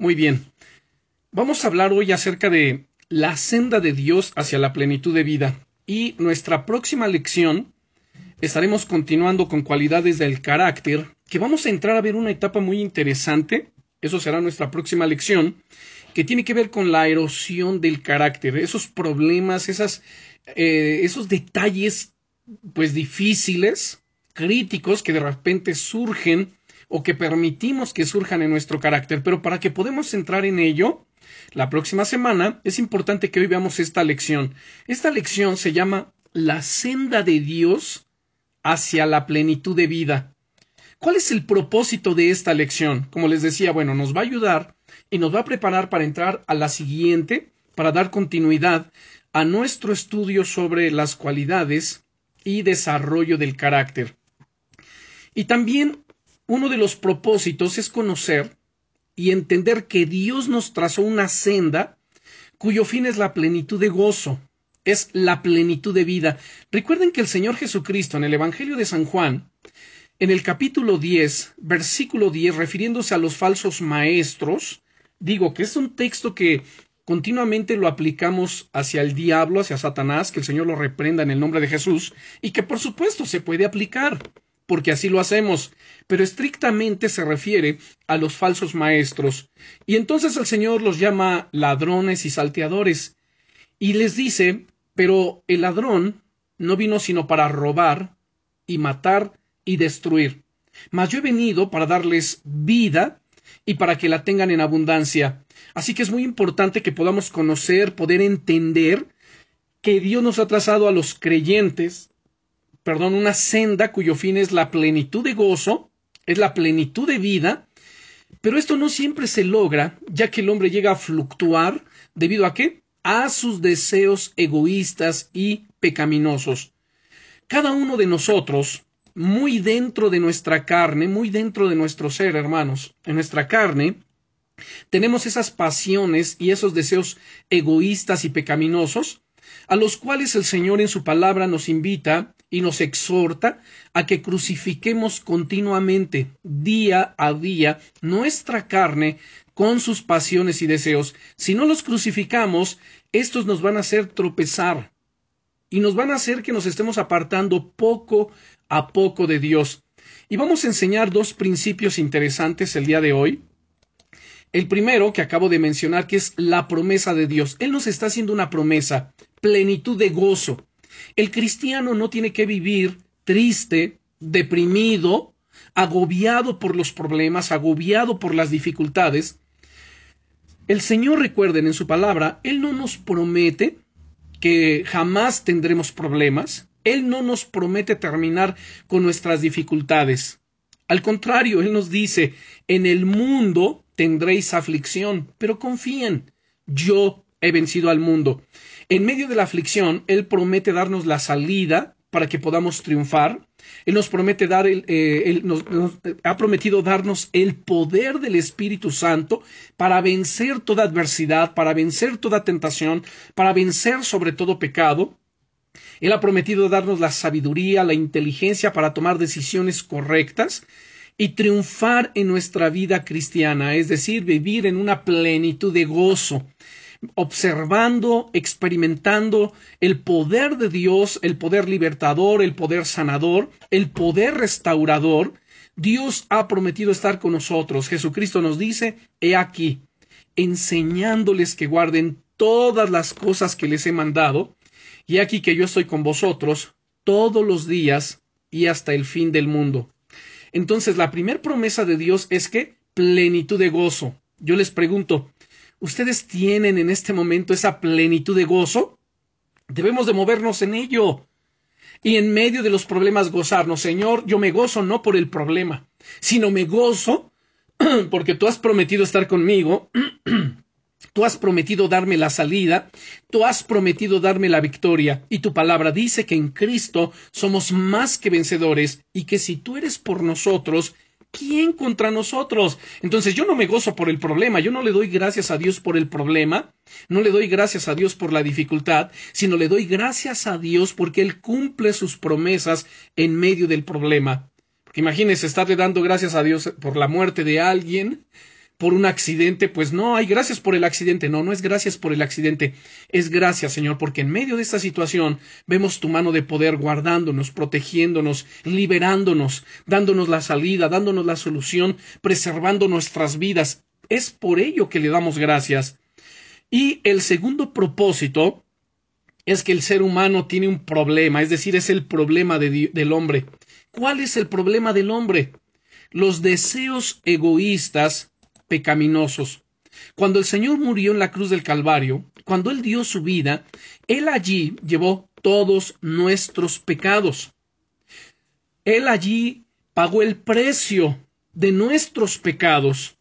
Muy bien. Vamos a hablar hoy acerca de la senda de Dios hacia la plenitud de vida. Y nuestra próxima lección estaremos continuando con cualidades del carácter, que vamos a entrar a ver una etapa muy interesante. Eso será nuestra próxima lección, que tiene que ver con la erosión del carácter, esos problemas, esas, eh, esos detalles, pues difíciles, críticos, que de repente surgen o que permitimos que surjan en nuestro carácter, pero para que podamos entrar en ello, la próxima semana es importante que hoy veamos esta lección. Esta lección se llama La senda de Dios hacia la plenitud de vida. ¿Cuál es el propósito de esta lección? Como les decía, bueno, nos va a ayudar y nos va a preparar para entrar a la siguiente, para dar continuidad a nuestro estudio sobre las cualidades y desarrollo del carácter. Y también uno de los propósitos es conocer y entender que Dios nos trazó una senda cuyo fin es la plenitud de gozo, es la plenitud de vida. Recuerden que el Señor Jesucristo en el Evangelio de San Juan, en el capítulo 10, versículo 10, refiriéndose a los falsos maestros, digo que es un texto que continuamente lo aplicamos hacia el diablo, hacia Satanás, que el Señor lo reprenda en el nombre de Jesús, y que por supuesto se puede aplicar porque así lo hacemos, pero estrictamente se refiere a los falsos maestros. Y entonces el Señor los llama ladrones y salteadores, y les dice, pero el ladrón no vino sino para robar y matar y destruir. Mas yo he venido para darles vida y para que la tengan en abundancia. Así que es muy importante que podamos conocer, poder entender que Dios nos ha trazado a los creyentes perdón, una senda cuyo fin es la plenitud de gozo, es la plenitud de vida, pero esto no siempre se logra, ya que el hombre llega a fluctuar debido a qué? A sus deseos egoístas y pecaminosos. Cada uno de nosotros, muy dentro de nuestra carne, muy dentro de nuestro ser, hermanos, en nuestra carne, tenemos esas pasiones y esos deseos egoístas y pecaminosos, a los cuales el Señor en su palabra nos invita y nos exhorta a que crucifiquemos continuamente, día a día, nuestra carne con sus pasiones y deseos. Si no los crucificamos, estos nos van a hacer tropezar y nos van a hacer que nos estemos apartando poco a poco de Dios. Y vamos a enseñar dos principios interesantes el día de hoy. El primero que acabo de mencionar, que es la promesa de Dios. Él nos está haciendo una promesa, plenitud de gozo. El cristiano no tiene que vivir triste, deprimido, agobiado por los problemas, agobiado por las dificultades. El Señor, recuerden en su palabra, Él no nos promete que jamás tendremos problemas, Él no nos promete terminar con nuestras dificultades. Al contrario, Él nos dice, en el mundo tendréis aflicción, pero confíen, yo he vencido al mundo. En medio de la aflicción, Él promete darnos la salida para que podamos triunfar. Él nos promete dar el, eh, nos, ha prometido darnos el poder del Espíritu Santo para vencer toda adversidad, para vencer toda tentación, para vencer sobre todo pecado. Él ha prometido darnos la sabiduría, la inteligencia para tomar decisiones correctas y triunfar en nuestra vida cristiana, es decir, vivir en una plenitud de gozo observando, experimentando el poder de Dios, el poder libertador, el poder sanador, el poder restaurador, Dios ha prometido estar con nosotros. Jesucristo nos dice, he aquí, enseñándoles que guarden todas las cosas que les he mandado, y aquí que yo estoy con vosotros todos los días y hasta el fin del mundo. Entonces, la primera promesa de Dios es que plenitud de gozo. Yo les pregunto, ¿Ustedes tienen en este momento esa plenitud de gozo? Debemos de movernos en ello. Y en medio de los problemas gozarnos, Señor, yo me gozo no por el problema, sino me gozo porque tú has prometido estar conmigo, tú has prometido darme la salida, tú has prometido darme la victoria, y tu palabra dice que en Cristo somos más que vencedores, y que si tú eres por nosotros, ¿quién contra nosotros? Entonces yo no me gozo por el problema, yo no le doy gracias a Dios por el problema, no le doy gracias a Dios por la dificultad, sino le doy gracias a Dios porque Él cumple sus promesas en medio del problema. Porque imagínese estarle dando gracias a Dios por la muerte de alguien, por un accidente, pues no, hay gracias por el accidente, no, no es gracias por el accidente, es gracias, Señor, porque en medio de esta situación vemos tu mano de poder guardándonos, protegiéndonos, liberándonos, dándonos la salida, dándonos la solución, preservando nuestras vidas. Es por ello que le damos gracias. Y el segundo propósito es que el ser humano tiene un problema, es decir, es el problema del hombre. ¿Cuál es el problema del hombre? Los deseos egoístas pecaminosos. Cuando el Señor murió en la cruz del Calvario, cuando Él dio su vida, Él allí llevó todos nuestros pecados. Él allí pagó el precio de nuestros pecados.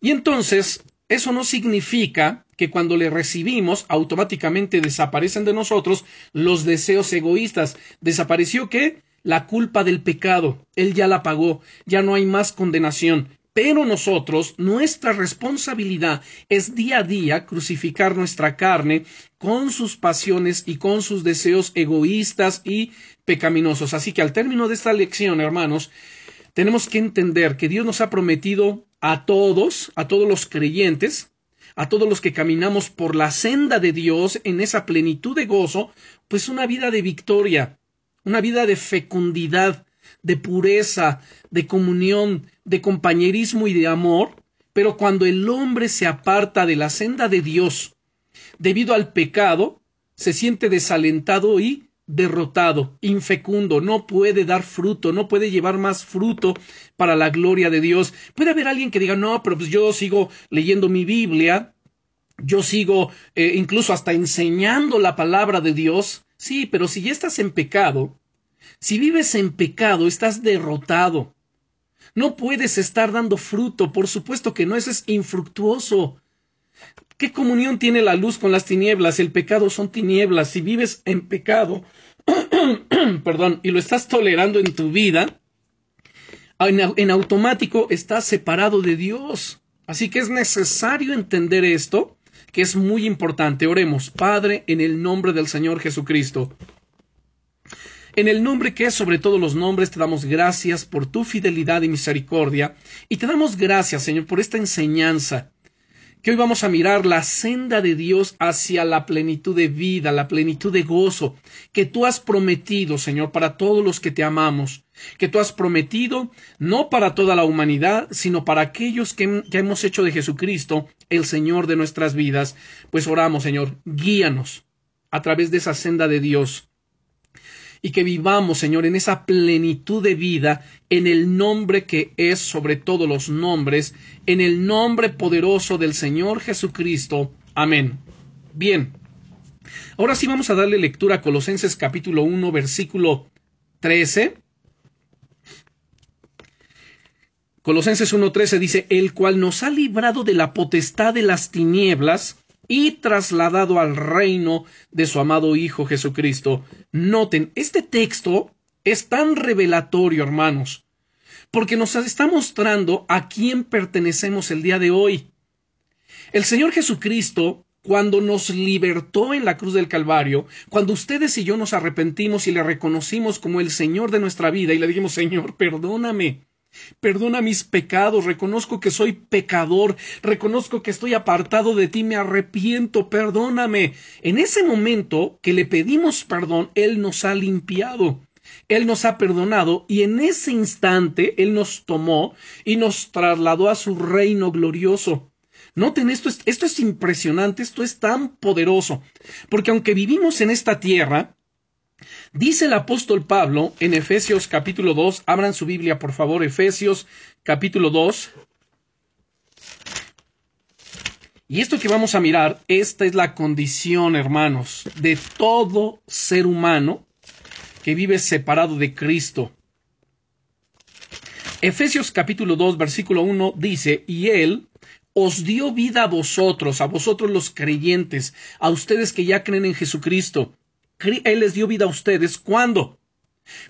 Y entonces, eso no significa que cuando le recibimos automáticamente desaparecen de nosotros los deseos egoístas. ¿Desapareció qué? La culpa del pecado. Él ya la pagó. Ya no hay más condenación. Pero nosotros, nuestra responsabilidad es día a día crucificar nuestra carne con sus pasiones y con sus deseos egoístas y pecaminosos. Así que al término de esta lección, hermanos, tenemos que entender que Dios nos ha prometido a todos, a todos los creyentes, a todos los que caminamos por la senda de Dios en esa plenitud de gozo, pues una vida de victoria, una vida de fecundidad, de pureza, de comunión, de compañerismo y de amor, pero cuando el hombre se aparta de la senda de Dios debido al pecado, se siente desalentado y derrotado, infecundo, no puede dar fruto, no puede llevar más fruto para la gloria de Dios. Puede haber alguien que diga, no, pero pues yo sigo leyendo mi Biblia, yo sigo eh, incluso hasta enseñando la palabra de Dios. Sí, pero si ya estás en pecado, si vives en pecado, estás derrotado. No puedes estar dando fruto, por supuesto que no, eso es infructuoso. ¿Qué comunión tiene la luz con las tinieblas? El pecado son tinieblas. Si vives en pecado, perdón, y lo estás tolerando en tu vida, en, en automático estás separado de Dios. Así que es necesario entender esto, que es muy importante. Oremos, Padre, en el nombre del Señor Jesucristo. En el nombre que es sobre todos los nombres, te damos gracias por tu fidelidad y misericordia, y te damos gracias, Señor, por esta enseñanza, que hoy vamos a mirar la senda de Dios hacia la plenitud de vida, la plenitud de gozo, que tú has prometido, Señor, para todos los que te amamos, que tú has prometido no para toda la humanidad, sino para aquellos que, que hemos hecho de Jesucristo el Señor de nuestras vidas. Pues oramos, Señor, guíanos a través de esa senda de Dios y que vivamos, Señor, en esa plenitud de vida, en el nombre que es sobre todos los nombres, en el nombre poderoso del Señor Jesucristo. Amén. Bien. Ahora sí vamos a darle lectura a Colosenses capítulo 1, versículo 13. Colosenses 1.13 dice, el cual nos ha librado de la potestad de las tinieblas y trasladado al reino de su amado Hijo Jesucristo. Noten, este texto es tan revelatorio, hermanos, porque nos está mostrando a quién pertenecemos el día de hoy. El Señor Jesucristo, cuando nos libertó en la cruz del Calvario, cuando ustedes y yo nos arrepentimos y le reconocimos como el Señor de nuestra vida y le dijimos, Señor, perdóname, Perdona mis pecados, reconozco que soy pecador, reconozco que estoy apartado de ti, me arrepiento, perdóname. En ese momento que le pedimos perdón, Él nos ha limpiado. Él nos ha perdonado y en ese instante Él nos tomó y nos trasladó a su reino glorioso. Noten esto, esto es impresionante, esto es tan poderoso, porque aunque vivimos en esta tierra, Dice el apóstol Pablo en Efesios capítulo 2, abran su Biblia por favor, Efesios capítulo 2. Y esto que vamos a mirar, esta es la condición, hermanos, de todo ser humano que vive separado de Cristo. Efesios capítulo 2, versículo 1 dice, y Él os dio vida a vosotros, a vosotros los creyentes, a ustedes que ya creen en Jesucristo él les dio vida a ustedes. ¿Cuándo?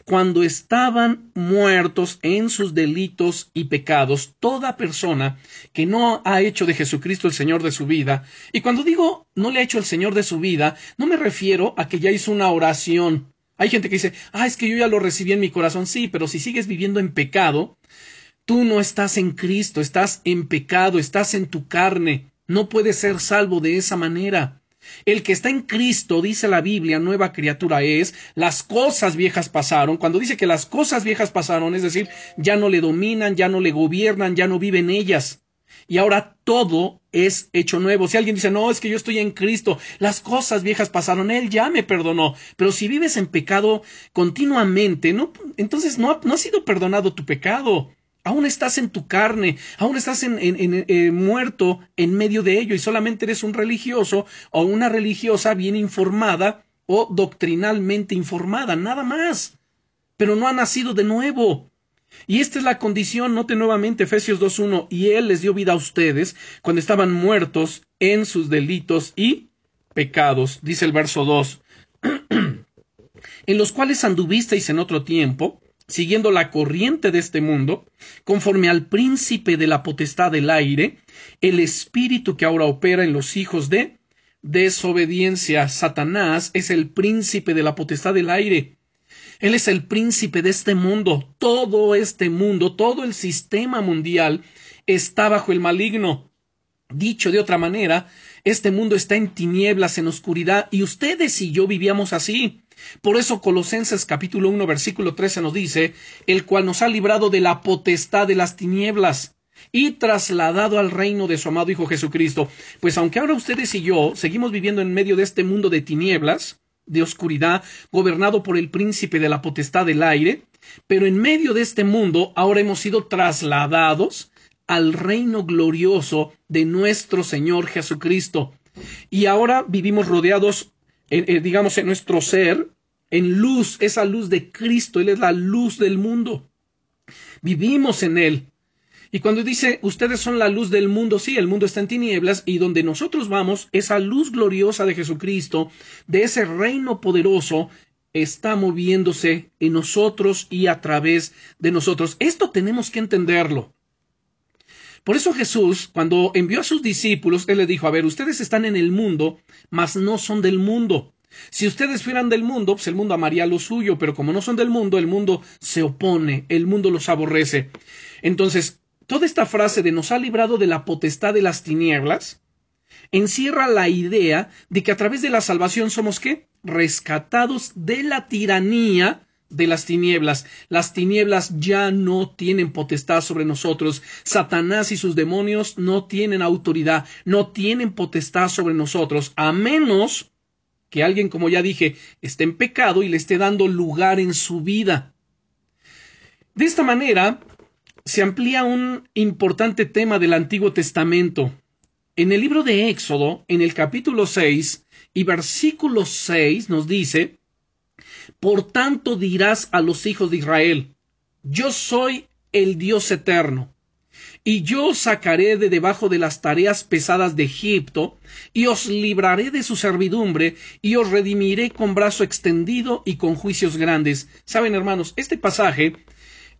Cuando estaban muertos en sus delitos y pecados, toda persona que no ha hecho de Jesucristo el Señor de su vida, y cuando digo no le ha hecho el Señor de su vida, no me refiero a que ya hizo una oración. Hay gente que dice, ah, es que yo ya lo recibí en mi corazón. Sí, pero si sigues viviendo en pecado, Tú no estás en Cristo, estás en pecado, estás en tu carne. No puedes ser salvo de esa manera. El que está en Cristo, dice la Biblia, nueva criatura es, las cosas viejas pasaron. Cuando dice que las cosas viejas pasaron, es decir, ya no le dominan, ya no le gobiernan, ya no viven ellas. Y ahora todo es hecho nuevo. Si alguien dice, no, es que yo estoy en Cristo, las cosas viejas pasaron, Él ya me perdonó. Pero si vives en pecado continuamente, entonces no, no ha sido perdonado tu pecado. Aún estás en tu carne, aún estás en, eh, muerto en medio de ello y solamente eres un religioso o una religiosa bien informada o doctrinalmente informada, nada más. Pero no ha nacido de nuevo. Y esta es la condición, note nuevamente Efesios 2.1, y Él les dio vida a ustedes cuando estaban muertos en sus delitos y pecados, dice el verso 2, en los cuales anduvisteis en otro tiempo, siguiendo la corriente de este mundo, conforme al príncipe de la potestad del aire, el espíritu que ahora opera en los hijos de desobediencia. Satanás es el príncipe de la potestad del aire. Él es el príncipe de este mundo. Todo este mundo, todo el sistema mundial está bajo el maligno. Dicho de otra manera, este mundo está en tinieblas, en oscuridad, y ustedes y yo vivíamos así. Por eso Colosenses capítulo 1 versículo 13 nos dice, el cual nos ha librado de la potestad de las tinieblas y trasladado al reino de su amado Hijo Jesucristo. Pues aunque ahora ustedes y yo seguimos viviendo en medio de este mundo de tinieblas, de oscuridad, gobernado por el príncipe de la potestad del aire, pero en medio de este mundo ahora hemos sido trasladados al reino glorioso de nuestro Señor Jesucristo. Y ahora vivimos rodeados, eh, digamos, en nuestro ser, en luz, esa luz de Cristo, Él es la luz del mundo. Vivimos en Él. Y cuando dice, ustedes son la luz del mundo, sí, el mundo está en tinieblas y donde nosotros vamos, esa luz gloriosa de Jesucristo, de ese reino poderoso, está moviéndose en nosotros y a través de nosotros. Esto tenemos que entenderlo. Por eso Jesús, cuando envió a sus discípulos, Él les dijo, a ver, ustedes están en el mundo, mas no son del mundo. Si ustedes fueran del mundo, pues el mundo amaría lo suyo, pero como no son del mundo, el mundo se opone, el mundo los aborrece. Entonces, Toda esta frase de nos ha librado de la potestad de las tinieblas encierra la idea de que a través de la salvación somos qué? Rescatados de la tiranía de las tinieblas. Las tinieblas ya no tienen potestad sobre nosotros. Satanás y sus demonios no tienen autoridad, no tienen potestad sobre nosotros, a menos que alguien, como ya dije, esté en pecado y le esté dando lugar en su vida. De esta manera, se amplía un importante tema del Antiguo Testamento. En el libro de Éxodo, en el capítulo 6 y versículo 6 nos dice, Por tanto dirás a los hijos de Israel, Yo soy el Dios eterno, y yo os sacaré de debajo de las tareas pesadas de Egipto, y os libraré de su servidumbre, y os redimiré con brazo extendido y con juicios grandes. Saben, hermanos, este pasaje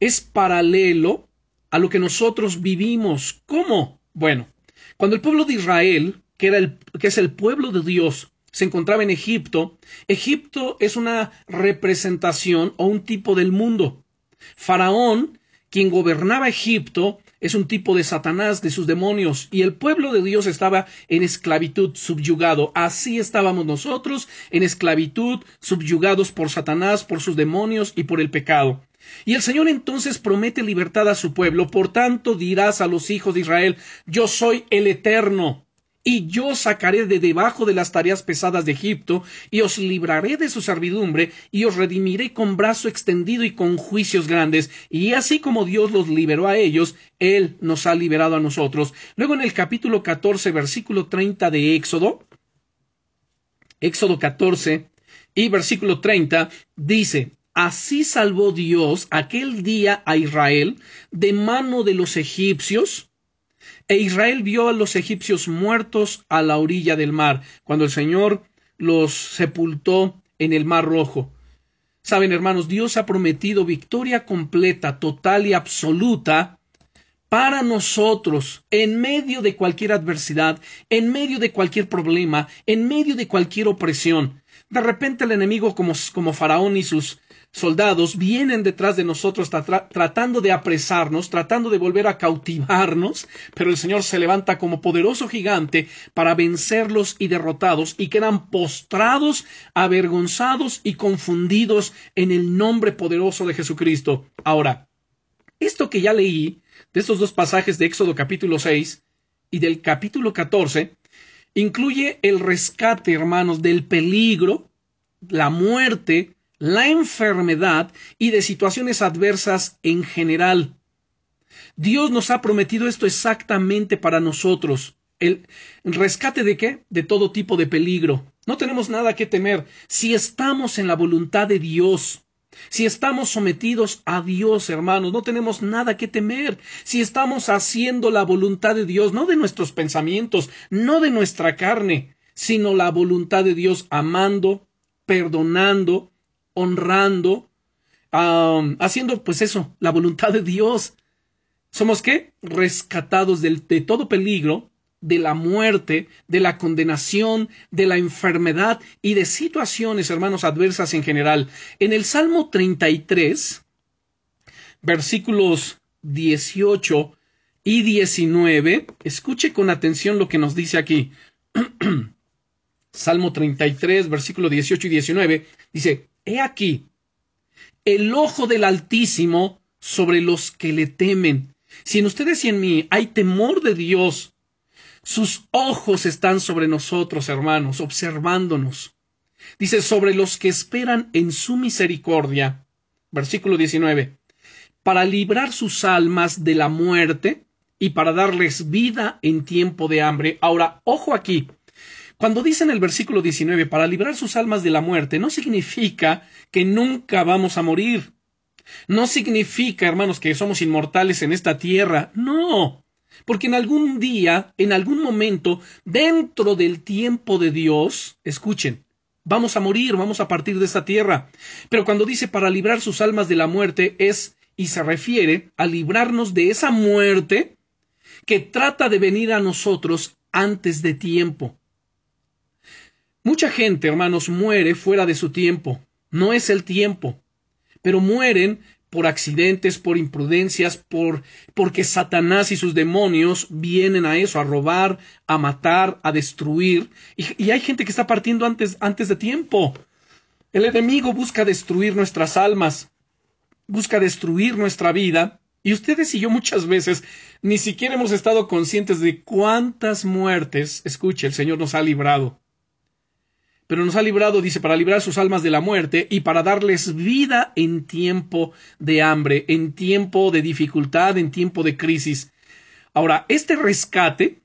es paralelo a lo que nosotros vivimos. ¿Cómo? Bueno, cuando el pueblo de Israel, que, era el, que es el pueblo de Dios, se encontraba en Egipto, Egipto es una representación o un tipo del mundo. Faraón, quien gobernaba Egipto, es un tipo de Satanás, de sus demonios, y el pueblo de Dios estaba en esclavitud, subyugado. Así estábamos nosotros, en esclavitud, subyugados por Satanás, por sus demonios y por el pecado. Y el Señor entonces promete libertad a su pueblo. Por tanto dirás a los hijos de Israel, yo soy el eterno, y yo sacaré de debajo de las tareas pesadas de Egipto, y os libraré de su servidumbre, y os redimiré con brazo extendido y con juicios grandes. Y así como Dios los liberó a ellos, Él nos ha liberado a nosotros. Luego en el capítulo 14, versículo 30 de Éxodo, Éxodo 14 y versículo 30, dice, Así salvó Dios aquel día a Israel de mano de los egipcios, e Israel vio a los egipcios muertos a la orilla del mar, cuando el Señor los sepultó en el mar rojo. Saben, hermanos, Dios ha prometido victoria completa, total y absoluta para nosotros, en medio de cualquier adversidad, en medio de cualquier problema, en medio de cualquier opresión. De repente el enemigo como, como Faraón y sus soldados vienen detrás de nosotros tratando de apresarnos, tratando de volver a cautivarnos, pero el Señor se levanta como poderoso gigante para vencerlos y derrotados y quedan postrados, avergonzados y confundidos en el nombre poderoso de Jesucristo. Ahora, esto que ya leí de estos dos pasajes de Éxodo capítulo 6 y del capítulo 14 incluye el rescate, hermanos, del peligro, la muerte, la enfermedad y de situaciones adversas en general. Dios nos ha prometido esto exactamente para nosotros. El rescate de qué? De todo tipo de peligro. No tenemos nada que temer si estamos en la voluntad de Dios. Si estamos sometidos a Dios, hermanos, no tenemos nada que temer. Si estamos haciendo la voluntad de Dios, no de nuestros pensamientos, no de nuestra carne, sino la voluntad de Dios, amando, perdonando, honrando, haciendo pues eso, la voluntad de Dios. ¿Somos qué? Rescatados del, de todo peligro, de la muerte, de la condenación, de la enfermedad y de situaciones, hermanos, adversas en general. En el Salmo 33, versículos 18 y 19, escuche con atención lo que nos dice aquí. Salmo 33, versículo 18 y 19, dice, He aquí, el ojo del Altísimo sobre los que le temen. Si en ustedes y en mí hay temor de Dios, sus ojos están sobre nosotros, hermanos, observándonos. Dice, sobre los que esperan en su misericordia. Versículo 19. Para librar sus almas de la muerte y para darles vida en tiempo de hambre. Ahora, ojo aquí. Cuando dice en el versículo 19, para librar sus almas de la muerte, no significa que nunca vamos a morir. No significa, hermanos, que somos inmortales en esta tierra. No. Porque en algún día, en algún momento, dentro del tiempo de Dios, escuchen, vamos a morir, vamos a partir de esta tierra. Pero cuando dice para librar sus almas de la muerte es y se refiere a librarnos de esa muerte que trata de venir a nosotros antes de tiempo. Mucha gente, hermanos, muere fuera de su tiempo. No es el tiempo. Pero mueren por accidentes, por imprudencias, por porque Satanás y sus demonios vienen a eso, a robar, a matar, a destruir. Y, hay gente que está partiendo antes, antes de tiempo. El enemigo busca destruir nuestras almas, busca destruir nuestra vida. Y ustedes y yo muchas veces ni siquiera hemos estado conscientes de cuántas muertes, escuche, el Señor nos ha librado pero nos ha librado, dice, para librar sus almas de la muerte y para darles vida en tiempo de hambre, en tiempo de dificultad, en tiempo de crisis. Ahora, este rescate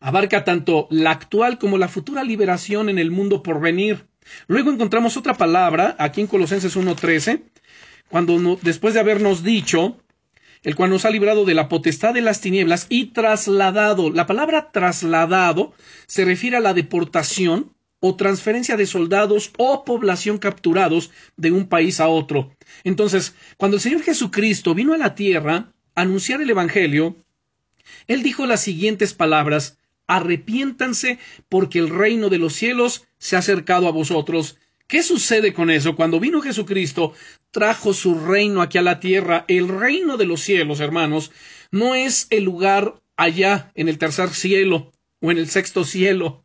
abarca tanto la actual como la futura liberación en el mundo por venir. Luego encontramos otra palabra aquí en Colosenses 1.13, cuando después de habernos dicho el cual nos ha librado de la potestad de las tinieblas y trasladado. La palabra trasladado se refiere a la deportación o transferencia de soldados o población capturados de un país a otro. Entonces, cuando el Señor Jesucristo vino a la tierra a anunciar el Evangelio, Él dijo las siguientes palabras Arrepiéntanse porque el reino de los cielos se ha acercado a vosotros. ¿Qué sucede con eso? Cuando vino Jesucristo, trajo su reino aquí a la tierra. El reino de los cielos, hermanos, no es el lugar allá en el tercer cielo o en el sexto cielo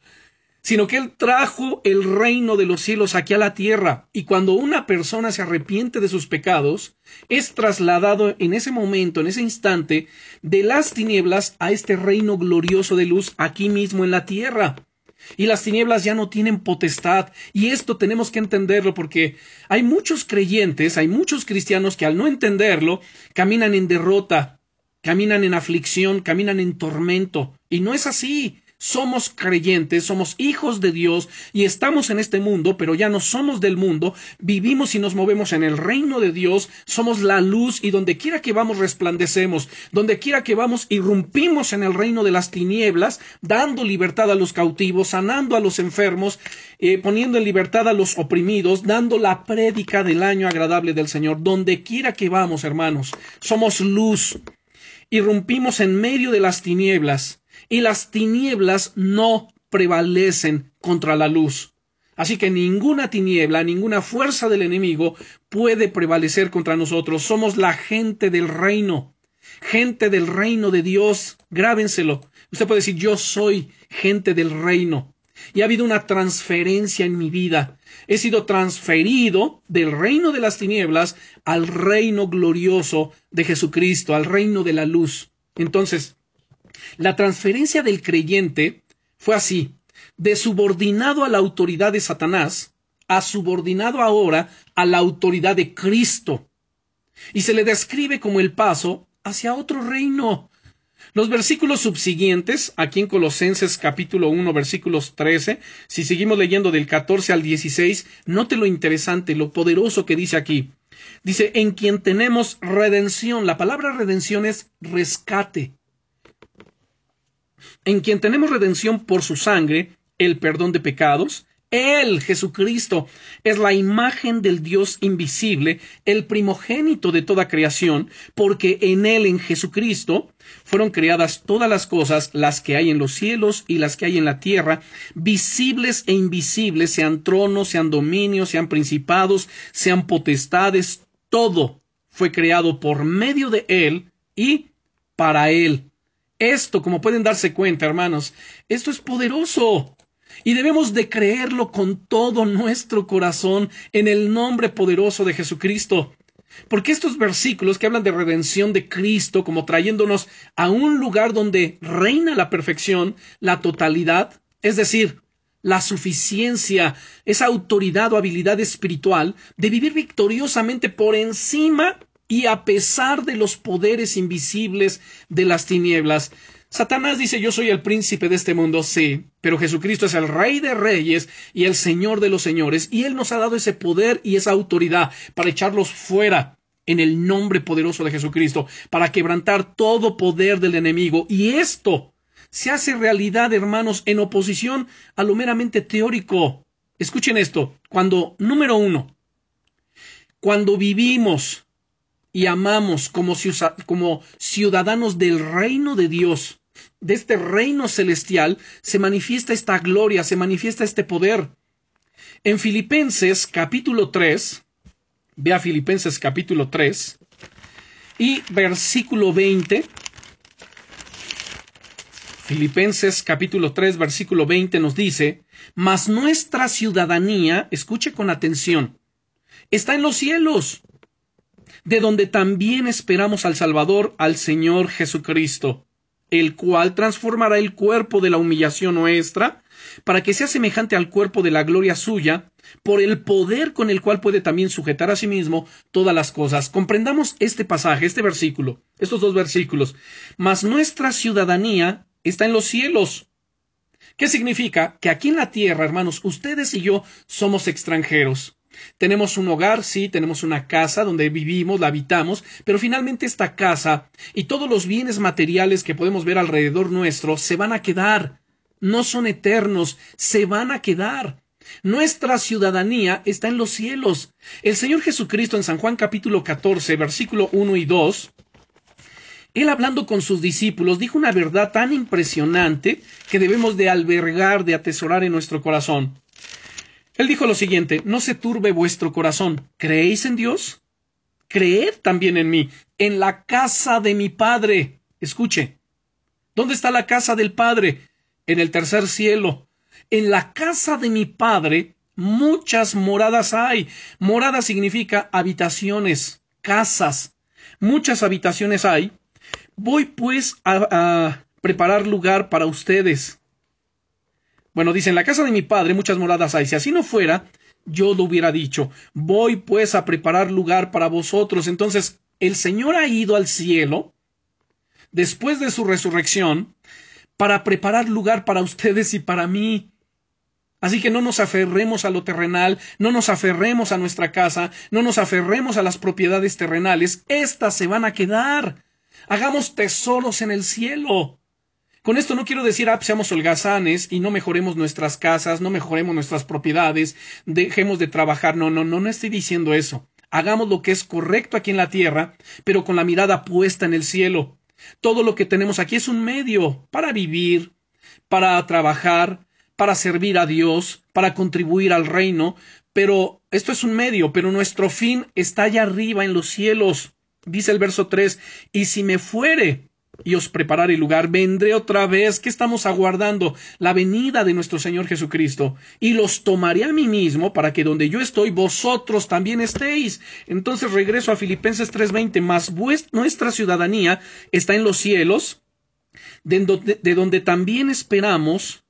sino que Él trajo el reino de los cielos aquí a la tierra, y cuando una persona se arrepiente de sus pecados, es trasladado en ese momento, en ese instante, de las tinieblas a este reino glorioso de luz aquí mismo en la tierra. Y las tinieblas ya no tienen potestad, y esto tenemos que entenderlo porque hay muchos creyentes, hay muchos cristianos que al no entenderlo, caminan en derrota, caminan en aflicción, caminan en tormento, y no es así somos creyentes, somos hijos de Dios y estamos en este mundo, pero ya no somos del mundo, vivimos y nos movemos en el reino de Dios, somos la luz y donde quiera que vamos resplandecemos, donde quiera que vamos irrumpimos en el reino de las tinieblas, dando libertad a los cautivos, sanando a los enfermos, eh, poniendo en libertad a los oprimidos, dando la prédica del año agradable del Señor, donde quiera que vamos, hermanos, somos luz, irrumpimos en medio de las tinieblas, y las tinieblas no prevalecen contra la luz. Así que ninguna tiniebla, ninguna fuerza del enemigo puede prevalecer contra nosotros. Somos la gente del reino, gente del reino de Dios. Grábenselo. Usted puede decir, yo soy gente del reino. Y ha habido una transferencia en mi vida. He sido transferido del reino de las tinieblas al reino glorioso de Jesucristo, al reino de la luz. Entonces, la transferencia del creyente fue así, de subordinado a la autoridad de Satanás, a subordinado ahora a la autoridad de Cristo. Y se le describe como el paso hacia otro reino. Los versículos subsiguientes, aquí en Colosenses capítulo 1, versículos 13, si seguimos leyendo del 14 al 16, note lo interesante, lo poderoso que dice aquí. Dice, en quien tenemos redención. La palabra redención es rescate en quien tenemos redención por su sangre, el perdón de pecados. Él, Jesucristo, es la imagen del Dios invisible, el primogénito de toda creación, porque en Él, en Jesucristo, fueron creadas todas las cosas, las que hay en los cielos y las que hay en la tierra, visibles e invisibles, sean tronos, sean dominios, sean principados, sean potestades, todo fue creado por medio de Él y para Él. Esto, como pueden darse cuenta, hermanos, esto es poderoso. Y debemos de creerlo con todo nuestro corazón en el nombre poderoso de Jesucristo. Porque estos versículos que hablan de redención de Cristo como trayéndonos a un lugar donde reina la perfección, la totalidad, es decir, la suficiencia, esa autoridad o habilidad espiritual de vivir victoriosamente por encima y a pesar de los poderes invisibles de las tinieblas. Satanás dice yo soy el príncipe de este mundo, sí, pero Jesucristo es el rey de reyes y el señor de los señores, y Él nos ha dado ese poder y esa autoridad para echarlos fuera en el nombre poderoso de Jesucristo, para quebrantar todo poder del enemigo, y esto se hace realidad, hermanos, en oposición a lo meramente teórico. Escuchen esto, cuando, número uno, cuando vivimos y amamos como, ciudadanos del reino de Dios, de este reino celestial, se manifiesta esta gloria, se manifiesta este poder. En Filipenses capítulo 3, vea Filipenses capítulo 3 y versículo 20. Filipenses capítulo 3 versículo 20 nos dice, mas nuestra ciudadanía, escuche con atención, está en los cielos de donde también esperamos al Salvador, al Señor Jesucristo, el cual transformará el cuerpo de la humillación nuestra, para que sea semejante al cuerpo de la gloria suya, por el poder con el cual puede también sujetar a sí mismo todas las cosas. Comprendamos este pasaje, este versículo, estos dos versículos. Mas nuestra ciudadanía está en los cielos. ¿Qué significa? Que aquí en la tierra, hermanos, ustedes y yo somos extranjeros. Tenemos un hogar, sí, tenemos una casa donde vivimos, la habitamos, pero finalmente esta casa y todos los bienes materiales que podemos ver alrededor nuestro se van a quedar. No son eternos, se van a quedar. Nuestra ciudadanía está en los cielos. El Señor Jesucristo en San Juan capítulo 14, versículo 1 y 2, él hablando con sus discípulos dijo una verdad tan impresionante que debemos de albergar, de atesorar en nuestro corazón. Él dijo lo siguiente, no se turbe vuestro corazón. ¿Creéis en Dios? Creed también en mí, en la casa de mi Padre. Escuche, ¿dónde está la casa del Padre? En el tercer cielo. En la casa de mi Padre muchas moradas hay. Morada significa habitaciones, casas. Muchas habitaciones hay. Voy pues a, a preparar lugar para ustedes. Bueno, dice, en la casa de mi padre muchas moradas hay. Si así no fuera, yo lo hubiera dicho. Voy pues a preparar lugar para vosotros. Entonces, el Señor ha ido al cielo, después de su resurrección, para preparar lugar para ustedes y para mí. Así que no nos aferremos a lo terrenal, no nos aferremos a nuestra casa, no nos aferremos a las propiedades terrenales, éstas se van a quedar. Hagamos tesoros en el cielo. Con esto no quiero decir, ah, seamos holgazanes y no mejoremos nuestras casas, no mejoremos nuestras propiedades, dejemos de trabajar. No, no, no, no estoy diciendo eso. Hagamos lo que es correcto aquí en la tierra, pero con la mirada puesta en el cielo. Todo lo que tenemos aquí es un medio para vivir, para trabajar, para servir a Dios, para contribuir al reino, pero esto es un medio, pero nuestro fin está allá arriba en los cielos. Dice el verso 3, y si me fuere y os prepararé lugar, vendré otra vez. ¿Qué estamos aguardando? La venida de nuestro Señor Jesucristo. Y los tomaré a mí mismo para que donde yo estoy, vosotros también estéis. Entonces regreso a Filipenses 3:20, más nuestra ciudadanía está en los cielos, de donde, de donde también esperamos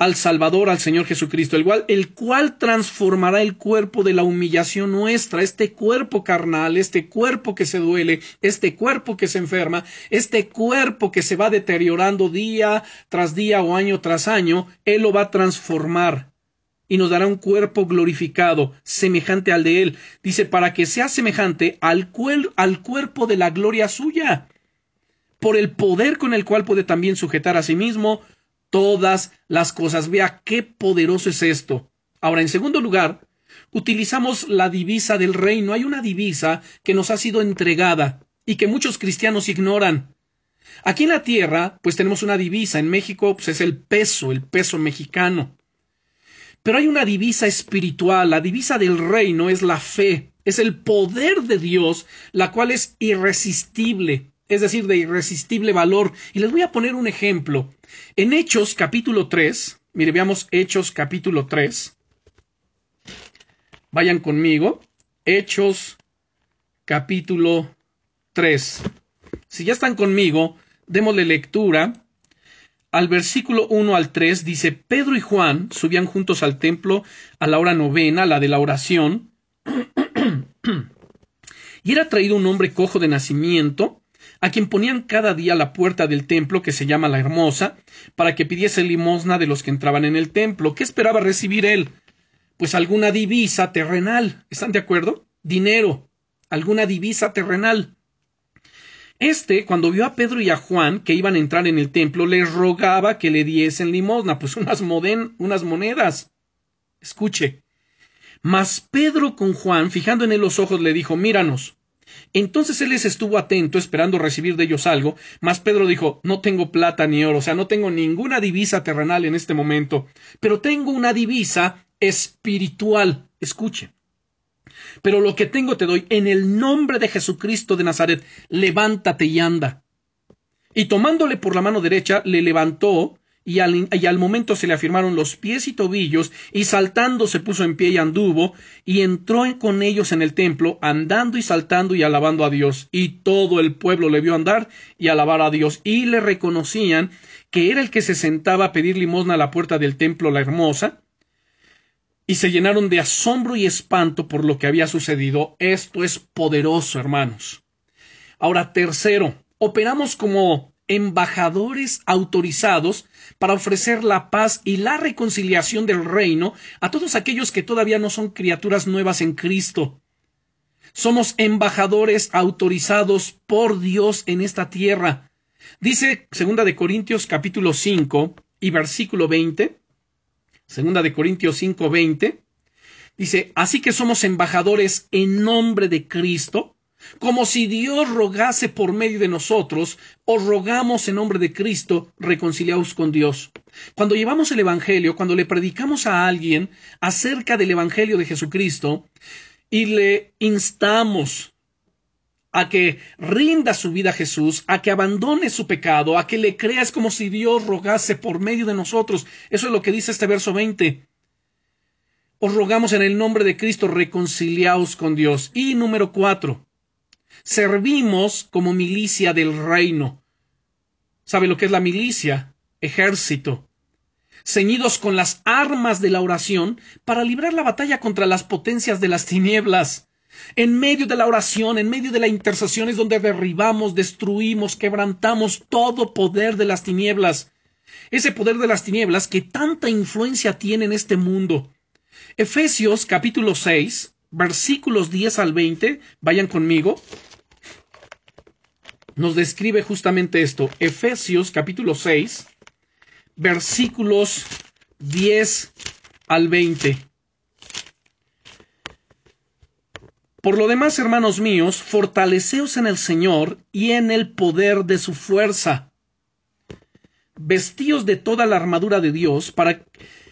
al Salvador, al Señor Jesucristo, el cual, el cual transformará el cuerpo de la humillación nuestra, este cuerpo carnal, este cuerpo que se duele, este cuerpo que se enferma, este cuerpo que se va deteriorando día tras día o año tras año, Él lo va a transformar y nos dará un cuerpo glorificado, semejante al de Él. Dice, para que sea semejante al, al cuerpo de la gloria suya, por el poder con el cual puede también sujetar a sí mismo todas las cosas. Vea qué poderoso es esto. Ahora, en segundo lugar, utilizamos la divisa del reino. Hay una divisa que nos ha sido entregada y que muchos cristianos ignoran. Aquí en la tierra, pues tenemos una divisa. En México, pues es el peso, el peso mexicano. Pero hay una divisa espiritual. La divisa del reino es la fe, es el poder de Dios, la cual es irresistible es decir, de irresistible valor. Y les voy a poner un ejemplo. En Hechos capítulo 3, mire, veamos Hechos capítulo 3. Vayan conmigo. Hechos capítulo 3. Si ya están conmigo, démosle lectura. Al versículo 1 al 3 dice, Pedro y Juan subían juntos al templo a la hora novena, la de la oración, y era traído un hombre cojo de nacimiento, a quien ponían cada día la puerta del templo que se llama la Hermosa, para que pidiese limosna de los que entraban en el templo. ¿Qué esperaba recibir él? Pues alguna divisa terrenal. ¿Están de acuerdo? Dinero. Alguna divisa terrenal. Este, cuando vio a Pedro y a Juan que iban a entrar en el templo, les rogaba que le diesen limosna, pues unas, unas monedas. Escuche. Mas Pedro con Juan, fijando en él los ojos, le dijo, míranos. Entonces él les estuvo atento, esperando recibir de ellos algo, mas Pedro dijo, no tengo plata ni oro, o sea, no tengo ninguna divisa terrenal en este momento, pero tengo una divisa espiritual. Escuche. Pero lo que tengo te doy, en el nombre de Jesucristo de Nazaret, levántate y anda. Y tomándole por la mano derecha, le levantó, y al, momento se le afirmaron los pies y tobillos, y saltando se puso en pie y anduvo, y entró con ellos en el templo, andando y saltando y alabando a Dios. Y todo el pueblo le vio andar y alabar a Dios, y le reconocían que era el que se sentaba a pedir limosna a la puerta del templo la hermosa, y se llenaron de asombro y espanto por lo que había sucedido. Esto es poderoso, hermanos. Ahora, tercero, operamos como embajadores autorizados para ofrecer la paz y la reconciliación del reino a todos aquellos que todavía no son criaturas nuevas en Cristo. Somos embajadores autorizados por Dios en esta tierra. Dice segunda de Corintios capítulo 5 y versículo 20. Segunda de Corintios 5 20. Dice, así que somos embajadores en nombre de Cristo como si Dios rogase por medio de nosotros, os rogamos en nombre de Cristo, reconciliaos con Dios. Cuando llevamos el Evangelio, cuando le predicamos a alguien acerca del Evangelio de Jesucristo, y le instamos a que rinda su vida a Jesús, a que abandone su pecado, a que le crea, es como si Dios rogase por medio de nosotros. Eso es lo que dice este verso 20. Os rogamos en el nombre de Cristo, reconciliaos con Dios. Y número cuatro, Servimos como milicia del reino. ¿Sabe lo que es la milicia? Ejército. Ceñidos con las armas de la oración para librar la batalla contra las potencias de las tinieblas. En medio de la oración, en medio de la intercesión es donde derribamos, destruimos, quebrantamos todo poder de las tinieblas. Ese poder de las tinieblas que tanta influencia tiene en este mundo. Efesios capítulo 6, versículos 10 al 20, vayan conmigo nos describe justamente esto. Efesios capítulo 6, versículos 10 al 20. Por lo demás, hermanos míos, fortaleceos en el Señor y en el poder de su fuerza. Vestíos de toda la armadura de Dios para,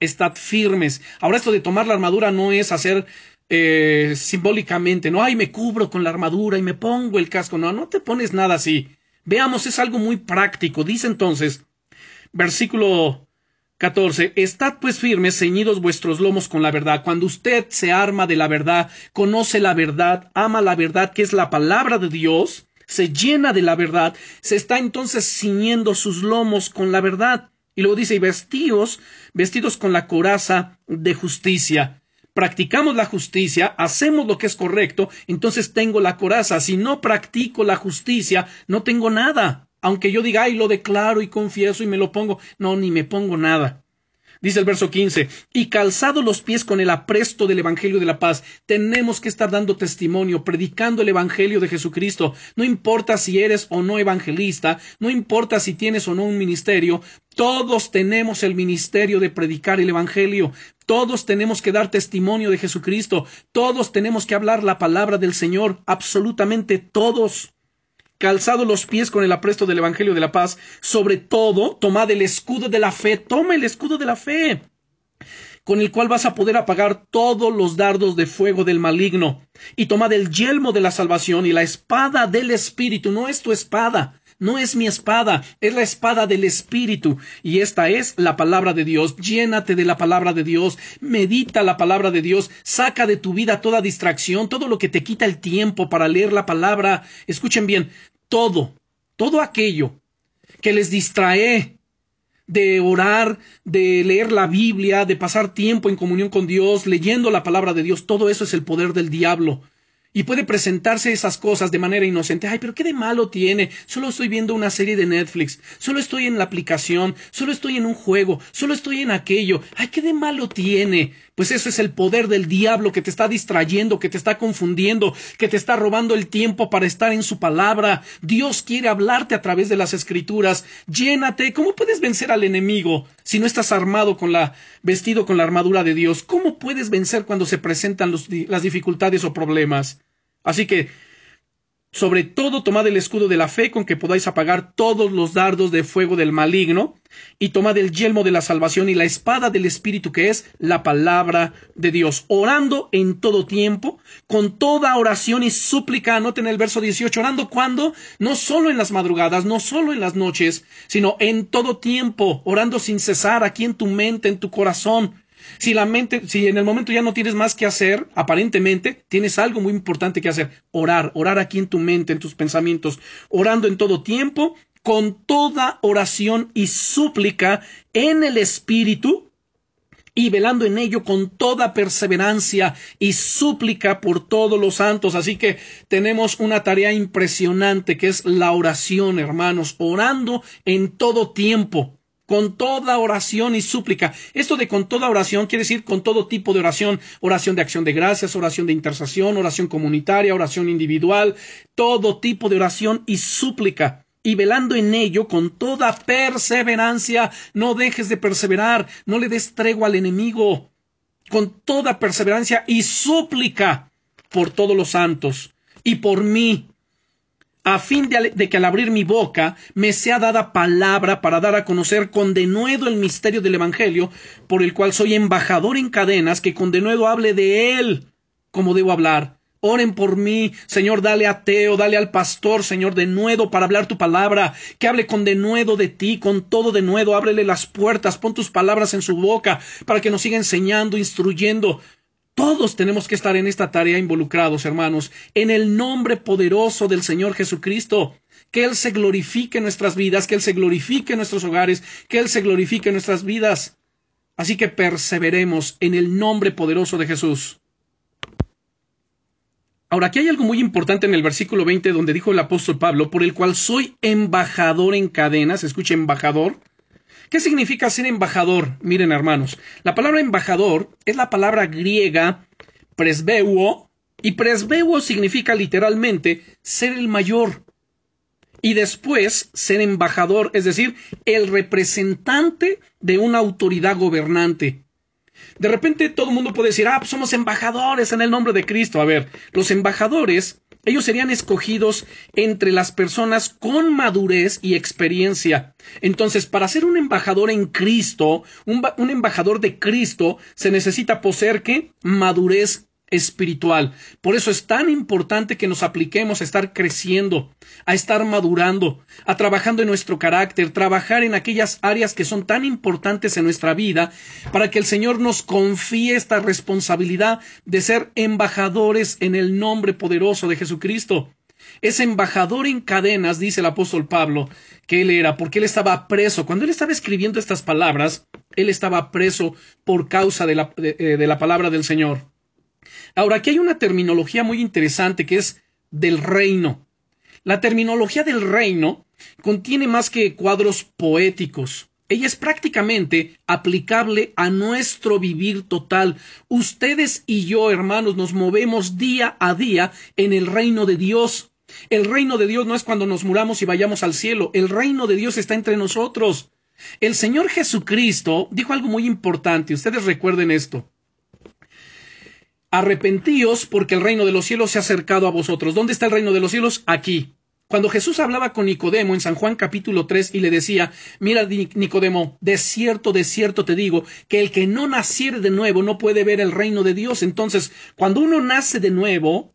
estad firmes. Ahora esto de tomar la armadura no es hacer eh, simbólicamente, no, ay, me cubro con la armadura y me pongo el casco, no, no te pones nada así. Veamos, es algo muy práctico. Dice entonces, versículo 14. Estad pues firmes, ceñidos vuestros lomos con la verdad. Cuando usted se arma de la verdad, conoce la verdad, ama la verdad, que es la palabra de Dios, se llena de la verdad, se está entonces ciñendo sus lomos con la verdad. Y luego dice, y vestidos, vestidos con la coraza de justicia. Practicamos la justicia, hacemos lo que es correcto, entonces tengo la coraza. Si no practico la justicia, no tengo nada. Aunque yo diga, ay, lo declaro y confieso y me lo pongo, no, ni me pongo nada. Dice el verso 15, y calzado los pies con el apresto del Evangelio de la paz, tenemos que estar dando testimonio, predicando el Evangelio de Jesucristo. No importa si eres o no evangelista, no importa si tienes o no un ministerio, todos tenemos el ministerio de predicar el Evangelio. Todos tenemos que dar testimonio de Jesucristo. Todos tenemos que hablar la palabra del Señor. Absolutamente todos calzado los pies con el apresto del Evangelio de la paz, sobre todo, tomad el escudo de la fe, toma el escudo de la fe, con el cual vas a poder apagar todos los dardos de fuego del maligno, y tomad el yelmo de la salvación y la espada del Espíritu, no es tu espada, no es mi espada, es la espada del Espíritu, y esta es la palabra de Dios. Llénate de la palabra de Dios, medita la palabra de Dios, saca de tu vida toda distracción, todo lo que te quita el tiempo para leer la palabra. Escuchen bien, todo, todo aquello que les distrae de orar, de leer la Biblia, de pasar tiempo en comunión con Dios, leyendo la palabra de Dios, todo eso es el poder del diablo. Y puede presentarse esas cosas de manera inocente. Ay, pero qué de malo tiene. Solo estoy viendo una serie de Netflix. Solo estoy en la aplicación. Solo estoy en un juego. Solo estoy en aquello. Ay, qué de malo tiene. Pues eso es el poder del diablo que te está distrayendo, que te está confundiendo, que te está robando el tiempo para estar en su palabra. Dios quiere hablarte a través de las escrituras. Llénate. ¿Cómo puedes vencer al enemigo si no estás armado con la, vestido con la armadura de Dios? ¿Cómo puedes vencer cuando se presentan las dificultades o problemas? Así que sobre todo tomad el escudo de la fe con que podáis apagar todos los dardos de fuego del maligno, y tomad el yelmo de la salvación y la espada del Espíritu que es la palabra de Dios, orando en todo tiempo, con toda oración y súplica, anoten el verso 18, orando cuando, no solo en las madrugadas, no solo en las noches, sino en todo tiempo, orando sin cesar aquí en tu mente, en tu corazón, si la mente, si en el momento ya no tienes más que hacer, aparentemente, tienes algo muy importante que hacer. Orar, orar aquí en tu mente, en tus pensamientos, orando en todo tiempo, con toda oración y súplica en el Espíritu, y velando en ello con toda perseverancia y súplica por todos los santos. Así que tenemos una tarea impresionante que es la oración, hermanos, orando en todo tiempo con toda oración y súplica. Esto de con toda oración quiere decir con todo tipo de oración, oración de acción de gracias, oración de intercesión, oración comunitaria, oración individual, todo tipo de oración y súplica. Y velando en ello con toda perseverancia, no dejes de perseverar, no le des tregua al enemigo, con toda perseverancia y súplica por todos los santos y por mí, a fin de, que al abrir mi boca me sea dada palabra para dar a conocer con denuedo el misterio del Evangelio, por el cual soy embajador en cadenas, que con denuedo hable de él como debo hablar. Oren por mí, Señor, dale a Teo, dale al pastor, Señor, denuedo para hablar tu palabra, que hable con denuedo de ti, con todo denuedo, ábrele las puertas, pon tus palabras en su boca, para que nos siga enseñando, instruyendo. Todos tenemos que estar en esta tarea involucrados, hermanos, en el nombre poderoso del Señor Jesucristo. Que Él se glorifique en nuestras vidas, que Él se glorifique en nuestros hogares, que Él se glorifique en nuestras vidas. Así que perseveremos en el nombre poderoso de Jesús. Ahora, aquí hay algo muy importante en el versículo 20 donde dijo el apóstol Pablo, por el cual soy embajador en cadenas, escuche embajador, ¿Qué significa ser embajador? Miren, hermanos, la palabra embajador es la palabra griega presbeuo, y presbeuo significa literalmente ser el mayor. Y después ser embajador, es decir, el representante de una autoridad gobernante. De repente todo el mundo puede decir, ah, pues somos embajadores en el nombre de Cristo. A ver, los embajadores, ellos serían escogidos entre las personas con madurez y experiencia. Entonces, para ser un embajador en Cristo, un, embajador de Cristo, se necesita poseer qué? Madurez espiritual. Por eso es tan importante que nos apliquemos a estar creciendo, a estar madurando, a trabajando en nuestro carácter, trabajar en aquellas áreas que son tan importantes en nuestra vida, para que el Señor nos confíe esta responsabilidad de ser embajadores en el nombre poderoso de Jesucristo. Es embajador en cadenas, dice el apóstol Pablo, que él era, porque él estaba preso. Cuando él estaba escribiendo estas palabras, él estaba preso por causa de la, de eh, la palabra del Señor. Ahora, aquí hay una terminología muy interesante que es del reino. La terminología del reino contiene más que cuadros poéticos. Ella es prácticamente aplicable a nuestro vivir total. Ustedes y yo, hermanos, nos movemos día a día en el reino de Dios. El reino de Dios no es cuando nos muramos y vayamos al cielo. El reino de Dios está entre nosotros. El Señor Jesucristo dijo algo muy importante. Ustedes recuerden esto. Arrepentíos porque el reino de los cielos se ha acercado a vosotros. ¿Dónde está el reino de los cielos? Aquí. Cuando Jesús hablaba con Nicodemo en San Juan capítulo 3 y le decía, mira Nicodemo, de cierto, de cierto te digo, que el que no naciere de nuevo no puede ver el reino de Dios. Entonces, cuando uno nace de nuevo,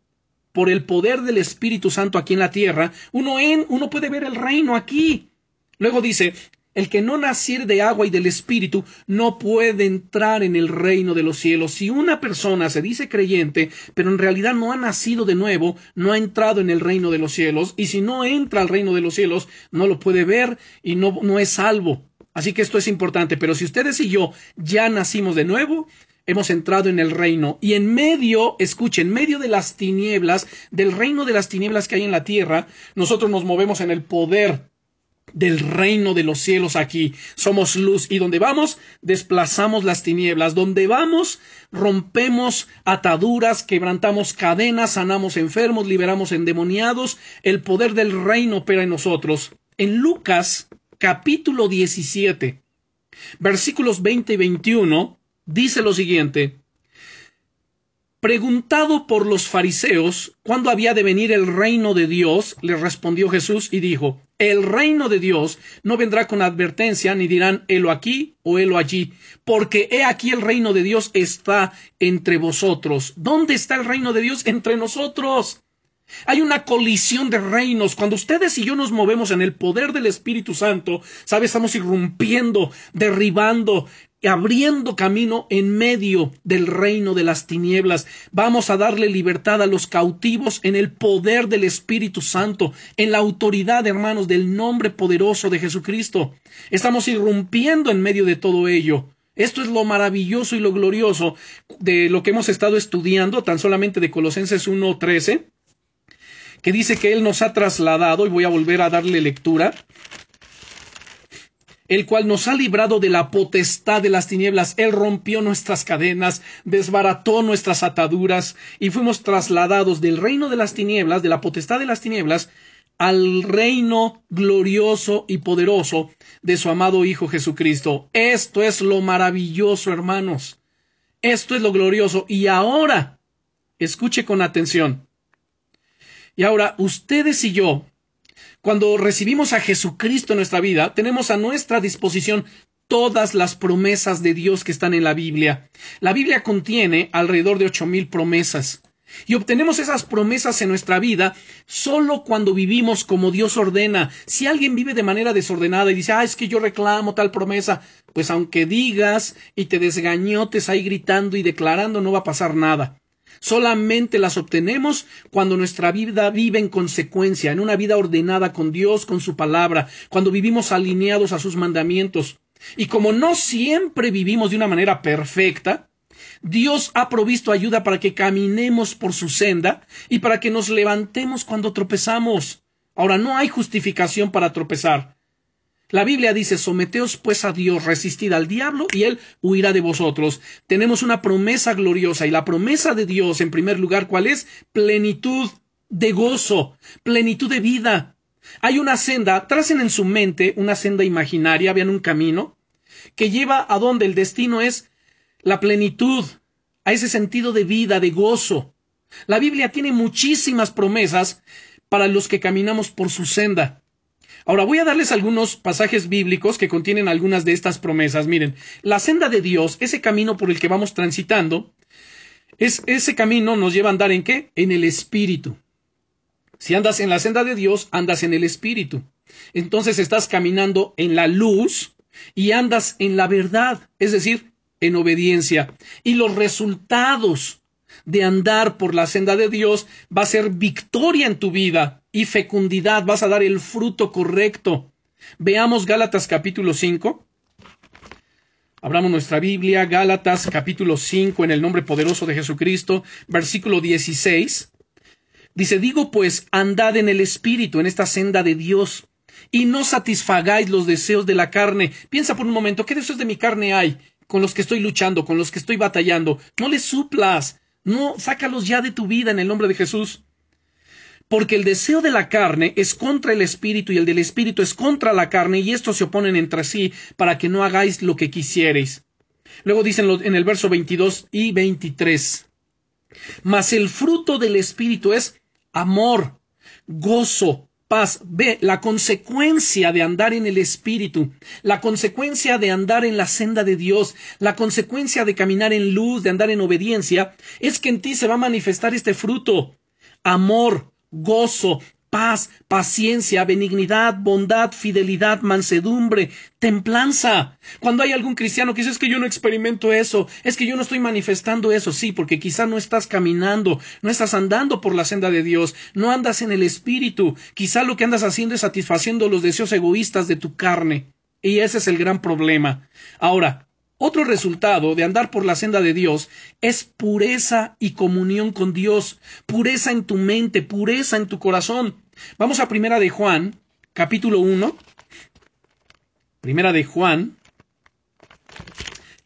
por el poder del Espíritu Santo aquí en la tierra, uno, en, uno puede ver el reino aquí. Luego dice, el que no naciere de agua y del Espíritu no puede entrar en el reino de los cielos. Si una persona se dice creyente, pero en realidad no ha nacido de nuevo, no ha entrado en el reino de los cielos, y si no entra al reino de los cielos, no lo puede ver y no, no es salvo. Así que esto es importante, pero si ustedes y yo ya nacimos de nuevo, hemos entrado en el reino y en medio, escuchen, en medio de las tinieblas, del reino de las tinieblas que hay en la tierra, nosotros nos movemos en el poder del reino de los cielos aquí. Somos luz y donde vamos desplazamos las tinieblas. Donde vamos rompemos ataduras, quebrantamos cadenas, sanamos enfermos, liberamos endemoniados. El poder del reino opera en nosotros. En Lucas capítulo 17 versículos 20 y 21 dice lo siguiente. Preguntado por los fariseos cuándo había de venir el reino de Dios, le respondió Jesús y dijo, el reino de Dios no vendrá con advertencia, ni dirán helo aquí o helo allí, porque he aquí el reino de Dios está entre vosotros. ¿Dónde está el reino de Dios? Entre nosotros. Hay una colisión de reinos. Cuando ustedes y yo nos movemos en el poder del Espíritu Santo, ¿sabes? Estamos irrumpiendo, derribando, abriendo camino en medio del reino de las tinieblas. Vamos a darle libertad a los cautivos en el poder del Espíritu Santo, en la autoridad, hermanos, del nombre poderoso de Jesucristo. Estamos irrumpiendo en medio de todo ello. Esto es lo maravilloso y lo glorioso de lo que hemos estado estudiando, tan solamente de Colosenses 1.13, que dice que Él nos ha trasladado, y voy a volver a darle lectura, el cual nos ha librado de la potestad de las tinieblas. Él rompió nuestras cadenas, desbarató nuestras ataduras y fuimos trasladados del reino de las tinieblas, de la potestad de las tinieblas, al reino glorioso y poderoso de su amado Hijo Jesucristo. Esto es lo maravilloso, hermanos. Esto es lo glorioso. Y ahora, escuche con atención. Y ahora, ustedes y yo cuando recibimos a Jesucristo en nuestra vida, tenemos a nuestra disposición todas las promesas de Dios que están en la Biblia. La Biblia contiene alrededor de ocho mil promesas. Y obtenemos esas promesas en nuestra vida solo cuando vivimos como Dios ordena. Si alguien vive de manera desordenada y dice, ah, es que yo reclamo tal promesa, pues aunque digas y te desgañotes ahí gritando y declarando, no va a pasar nada. Solamente las obtenemos cuando nuestra vida vive en consecuencia, en una vida ordenada con Dios, con su palabra, cuando vivimos alineados a sus mandamientos. Y como no siempre vivimos de una manera perfecta, Dios ha provisto ayuda para que caminemos por su senda y para que nos levantemos cuando tropezamos. Ahora, no hay justificación para tropezar. La Biblia dice, someteos pues a Dios, resistid al diablo y él huirá de vosotros. Tenemos una promesa gloriosa y la promesa de Dios, en primer lugar, ¿cuál es? Plenitud de gozo, plenitud de vida. Hay una senda, tracen en su mente una senda imaginaria, vean un camino, que lleva a donde el destino es la plenitud, a ese sentido de vida, de gozo. La Biblia tiene muchísimas promesas para los que caminamos por su senda. Ahora voy a darles algunos pasajes bíblicos que contienen algunas de estas promesas. Miren, la senda de Dios, ese camino por el que vamos transitando, es ese camino nos lleva a andar en qué? En el espíritu. Si andas en la senda de Dios, andas en el espíritu. Entonces estás caminando en la luz y andas en la verdad, es decir, en obediencia. Y los resultados de andar por la senda de Dios va a ser victoria en tu vida y fecundidad, vas a dar el fruto correcto. Veamos Gálatas capítulo 5. Abramos nuestra Biblia, Gálatas capítulo 5, en el nombre poderoso de Jesucristo, versículo 16. Dice, digo pues, andad en el Espíritu, en esta senda de Dios, y no satisfagáis los deseos de la carne. Piensa por un momento, ¿qué deseos de mi carne hay con los que estoy luchando, con los que estoy batallando? No les suplas, no, sácalos ya de tu vida en el nombre de Jesús. Porque el deseo de la carne es contra el espíritu y el del espíritu es contra la carne y estos se oponen entre sí para que no hagáis lo que quisiereis. Luego dicen en el verso 22 y 23. Mas el fruto del espíritu es amor, gozo, paz. Ve la consecuencia de andar en el Espíritu, la consecuencia de andar en la senda de Dios, la consecuencia de caminar en luz, de andar en obediencia, es que en ti se va a manifestar este fruto. Amor, gozo, paz, paciencia, benignidad, bondad, fidelidad, mansedumbre, templanza. Cuando hay algún cristiano que dice es que yo no experimento eso, es que yo no estoy manifestando eso, sí, porque quizá no estás caminando, no estás andando por la senda de Dios, no andas en el Espíritu, quizá lo que andas haciendo es satisfaciendo los deseos egoístas de tu carne. Y ese es el gran problema. Ahora, otro resultado de andar por la senda de Dios es pureza y comunión con Dios, pureza en tu mente, pureza en tu corazón. Vamos a Primera de Juan, capítulo 1. Primera de Juan,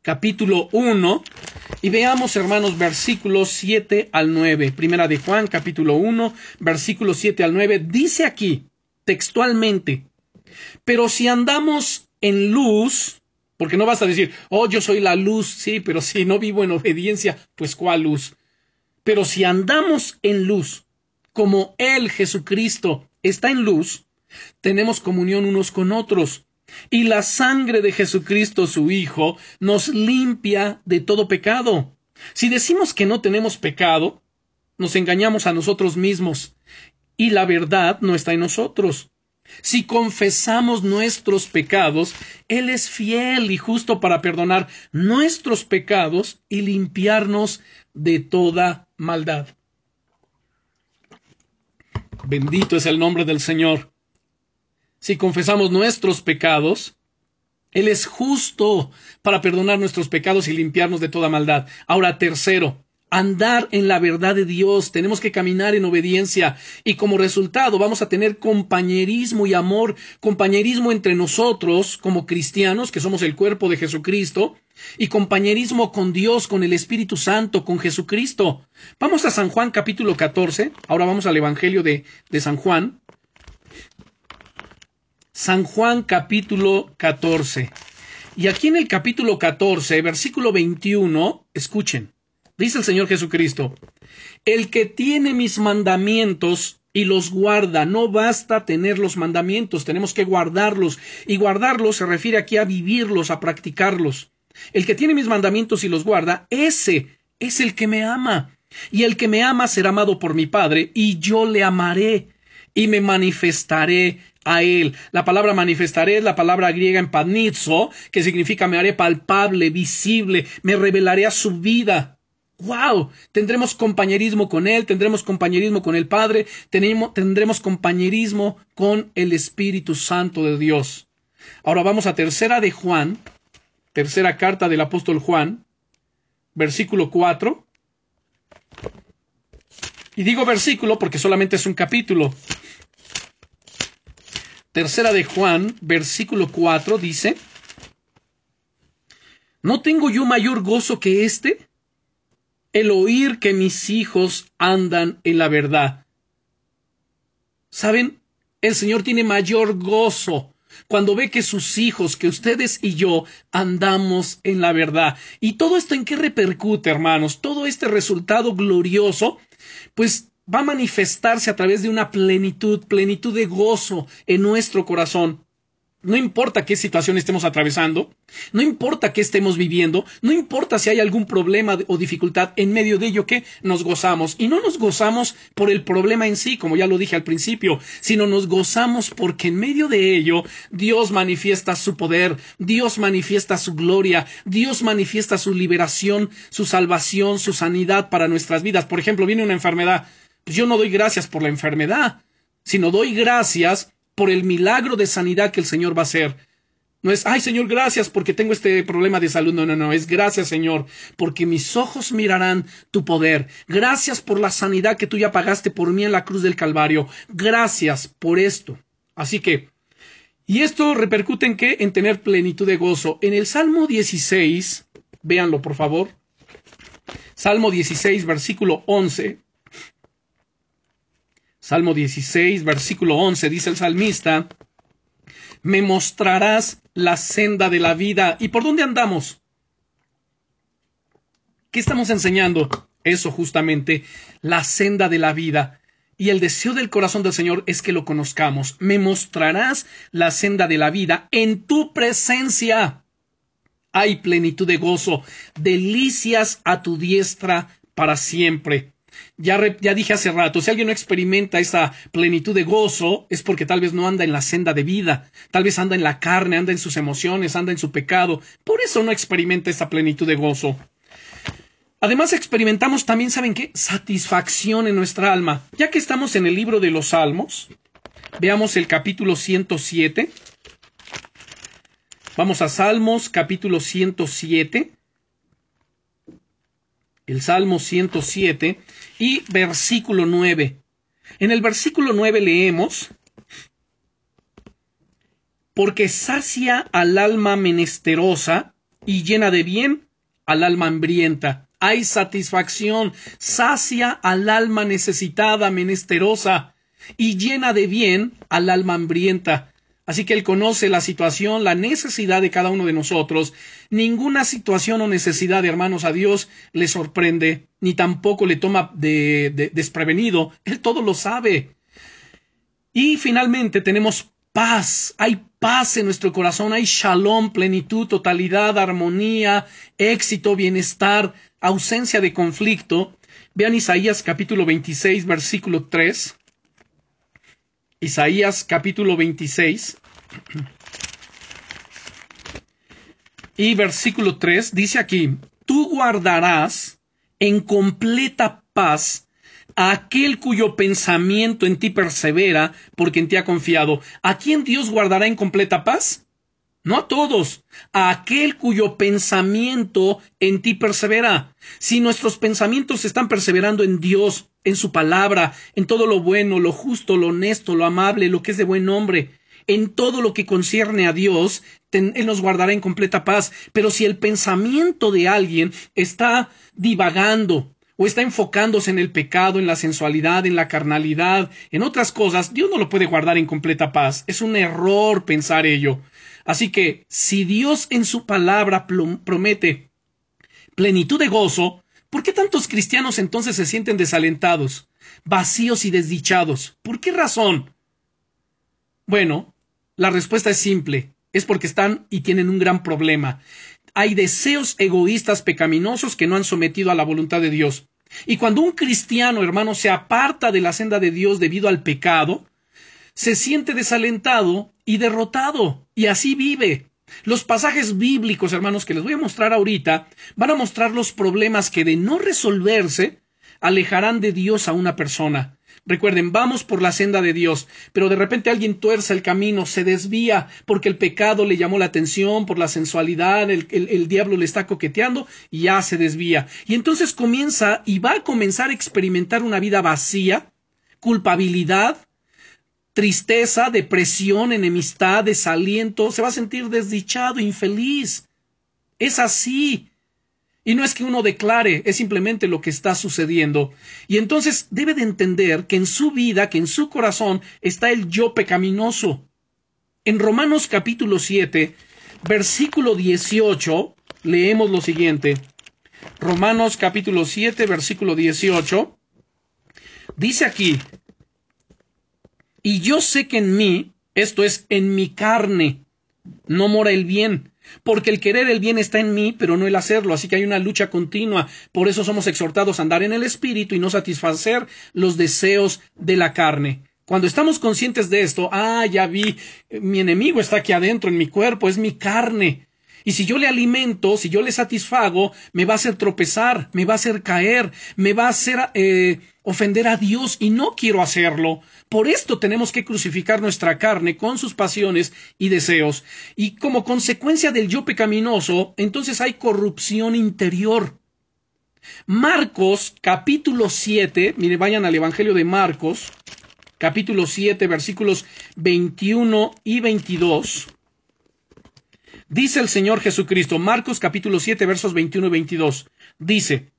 capítulo 1. Y veamos, hermanos, versículos 7 al 9. Primera de Juan, capítulo 1, versículos 7 al 9. Dice aquí, textualmente, pero si andamos en luz, porque no vas a decir, oh, yo soy la luz, sí, pero si no vivo en obediencia, pues ¿cuál luz? Pero si andamos en luz, como Él, Jesucristo, está en luz, tenemos comunión unos con otros. Y la sangre de Jesucristo, su Hijo, nos limpia de todo pecado. Si decimos que no tenemos pecado, nos engañamos a nosotros mismos, y la verdad no está en nosotros. Si confesamos nuestros pecados, Él es fiel y justo para perdonar nuestros pecados y limpiarnos de toda maldad. Bendito es el nombre del Señor. Si confesamos nuestros pecados, Él es justo para perdonar nuestros pecados y limpiarnos de toda maldad. Ahora, tercero, andar en la verdad de Dios, tenemos que caminar en obediencia y como resultado vamos a tener compañerismo y amor, compañerismo entre nosotros como cristianos, que somos el cuerpo de Jesucristo, y compañerismo con Dios, con el Espíritu Santo, con Jesucristo. Vamos a San Juan capítulo 14, ahora vamos al Evangelio de, de San Juan. San Juan capítulo 14. Y aquí en el capítulo 14, versículo 21, escuchen. Dice el Señor Jesucristo, el que tiene mis mandamientos y los guarda, no basta tener los mandamientos, tenemos que guardarlos. Y guardarlos se refiere aquí a vivirlos, a practicarlos. El que tiene mis mandamientos y los guarda, ese es el que me ama. Y el que me ama será amado por mi Padre, y yo le amaré y me manifestaré a él. La palabra manifestaré es la palabra griega en panizo, que significa me haré palpable, visible, me revelaré a su vida. ¡Wow! Tendremos compañerismo con Él, tendremos compañerismo con el Padre, tendremos compañerismo con el Espíritu Santo de Dios. Ahora vamos a tercera de Juan, tercera carta del apóstol Juan, versículo 4. Y digo versículo porque solamente es un capítulo. Tercera de Juan, versículo 4 dice, ¿No tengo yo mayor gozo que este? El oír que mis hijos andan en la verdad. ¿Saben? El Señor tiene mayor gozo cuando ve que sus hijos, que ustedes y yo andamos en la verdad. ¿Y todo esto en qué repercute, hermanos? Todo este resultado glorioso, pues va a manifestarse a través de una plenitud, plenitud de gozo en nuestro corazón. No importa qué situación estemos atravesando, no importa qué estemos viviendo, no importa si hay algún problema o dificultad en medio de ello que nos gozamos. Y no nos gozamos por el problema en sí, como ya lo dije al principio, sino nos gozamos porque en medio de ello Dios manifiesta su poder, Dios manifiesta su gloria, Dios manifiesta su liberación, su salvación, su sanidad para nuestras vidas. Por ejemplo, viene una enfermedad. Pues yo no doy gracias por la enfermedad, sino doy gracias por el milagro de sanidad que el Señor va a hacer. No es, ay Señor, gracias porque tengo este problema de salud. No, no, no, es gracias Señor, porque mis ojos mirarán tu poder. Gracias por la sanidad que tú ya pagaste por mí en la cruz del Calvario. Gracias por esto. Así que, y esto repercute en qué? En tener plenitud de gozo. En el Salmo 16, véanlo por favor. Salmo 16, versículo 11. Salmo 16, versículo 11, dice el salmista, me mostrarás la senda de la vida. ¿Y por dónde andamos? ¿Qué estamos enseñando? Eso justamente, la senda de la vida. Y el deseo del corazón del Señor es que lo conozcamos. Me mostrarás la senda de la vida en tu presencia. Hay plenitud de gozo, delicias a tu diestra para siempre. Ya, ya, dije hace rato, si alguien no experimenta esa plenitud de gozo, es porque tal vez no anda en la senda de vida, tal vez anda en la carne, anda en sus emociones, anda en su pecado, por eso no experimenta esa plenitud de gozo. Además experimentamos también, ¿saben qué? Satisfacción en nuestra alma. Ya que estamos en el libro de los Salmos, veamos el capítulo 107. Vamos a Salmos, capítulo 107 el Salmo 107 y versículo 9. En el versículo 9 leemos, porque sacia al alma menesterosa y llena de bien al alma hambrienta. Hay satisfacción, sacia al alma necesitada, menesterosa, y llena de bien al alma hambrienta. Así que Él conoce la situación, la necesidad de cada uno de nosotros. Ninguna situación o necesidad, hermanos, a Dios le sorprende, ni tampoco le toma de, desprevenido. Él todo lo sabe. Y finalmente tenemos paz. Hay paz en nuestro corazón, hay shalom, plenitud, totalidad, armonía, éxito, bienestar, ausencia de conflicto. Vean Isaías capítulo 26, versículo 3. Isaías capítulo 26 y versículo 3 dice aquí, tú guardarás en completa paz a aquel cuyo pensamiento en ti persevera porque en ti ha confiado. ¿A quién Dios guardará en completa paz? No a todos, a aquel cuyo pensamiento en ti persevera. Si nuestros pensamientos están perseverando en Dios, en su palabra, en todo lo bueno, lo justo, lo honesto, lo amable, lo que es de buen nombre, en todo lo que concierne a Dios, Él nos guardará en completa paz. Pero si el pensamiento de alguien está divagando, o está enfocándose en el pecado, en la sensualidad, en la carnalidad, en otras cosas, Dios no lo puede guardar en completa paz. Es un error pensar ello. Así que si Dios en su palabra promete plenitud de gozo, ¿por qué tantos cristianos entonces se sienten desalentados, vacíos y desdichados? ¿Por qué razón? Bueno, la respuesta es simple, es porque están y tienen un gran problema. Hay deseos egoístas pecaminosos que no han sometido a la voluntad de Dios. Y cuando un cristiano, hermano, se aparta de la senda de Dios debido al pecado, se siente desalentado y derrotado, y así vive. Los pasajes bíblicos, hermanos, que les voy a mostrar ahorita, van a mostrar los problemas que de no resolverse alejarán de Dios a una persona. Recuerden, vamos por la senda de Dios, pero de repente alguien tuerce el camino, se desvía porque el pecado le llamó la atención, por la sensualidad, el, el, diablo le está coqueteando y ya se desvía. Y entonces comienza y va a comenzar a experimentar una vida vacía, culpabilidad, tristeza, depresión, enemistad, desaliento, se va a sentir desdichado, infeliz. Es así. Y no es que uno declare, es simplemente lo que está sucediendo. Y entonces debe de entender que en su vida, que en su corazón está el yo pecaminoso. En Romanos capítulo 7, versículo 18, leemos lo siguiente. Romanos capítulo 7, versículo 18. Dice aquí, y yo sé que en mí, esto es, en mi carne, no mora el bien, porque el querer el bien está en mí, pero no el hacerlo, así que hay una lucha continua. Por eso somos exhortados a andar en el espíritu y no satisfacer los deseos de la carne. Cuando estamos conscientes de esto, ah, ya vi, mi enemigo está aquí adentro en mi cuerpo, es mi carne. Y si yo le alimento, si yo le satisfago, me va a hacer tropezar, me va a hacer caer, me va a hacer eh, ofender a Dios y no quiero hacerlo. Por esto tenemos que crucificar nuestra carne con sus pasiones y deseos. Y como consecuencia del yo pecaminoso, entonces hay corrupción interior. Marcos capítulo 7, mire, vayan al Evangelio de Marcos, capítulo 7, versículos 21 y 22. Dice el Señor Jesucristo, Marcos capítulo 7 versos 21 y 22, dice,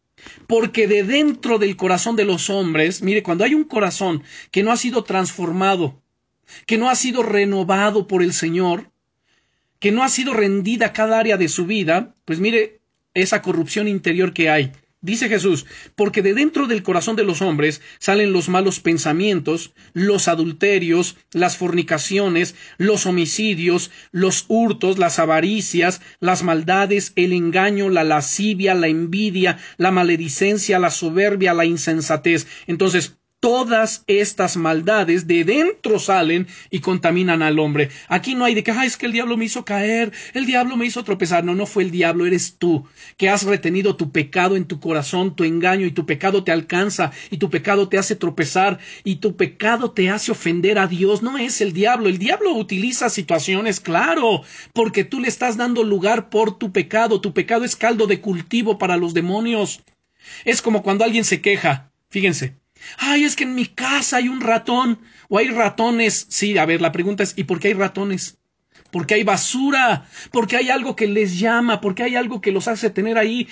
porque de dentro del corazón de los hombres, mire, cuando hay un corazón que no ha sido transformado, que no ha sido renovado por el Señor, que no ha sido rendida cada área de su vida, pues mire esa corrupción interior que hay. Dice Jesús, porque de dentro del corazón de los hombres salen los malos pensamientos, los adulterios, las fornicaciones, los homicidios, los hurtos, las avaricias, las maldades, el engaño, la lascivia, la envidia, la maledicencia, la soberbia, la insensatez. Entonces, todas estas maldades de dentro salen y contaminan al hombre. Aquí no hay de que, es que el diablo me hizo caer, el diablo me hizo tropezar. No, no fue el diablo, eres tú, que has retenido tu pecado en tu corazón, tu engaño, y tu pecado te alcanza, y tu pecado te hace tropezar, y tu pecado te hace ofender a Dios. No es el diablo. El diablo utiliza situaciones, claro, porque tú le estás dando lugar por tu pecado. Tu pecado es caldo de cultivo para los demonios. Es como cuando alguien se queja. Fíjense, Ay, es que en mi casa hay un ratón o hay ratones. Sí, a ver, la pregunta es, ¿y por qué hay ratones? Porque hay basura, porque hay algo que les llama, porque hay algo que los hace tener ahí.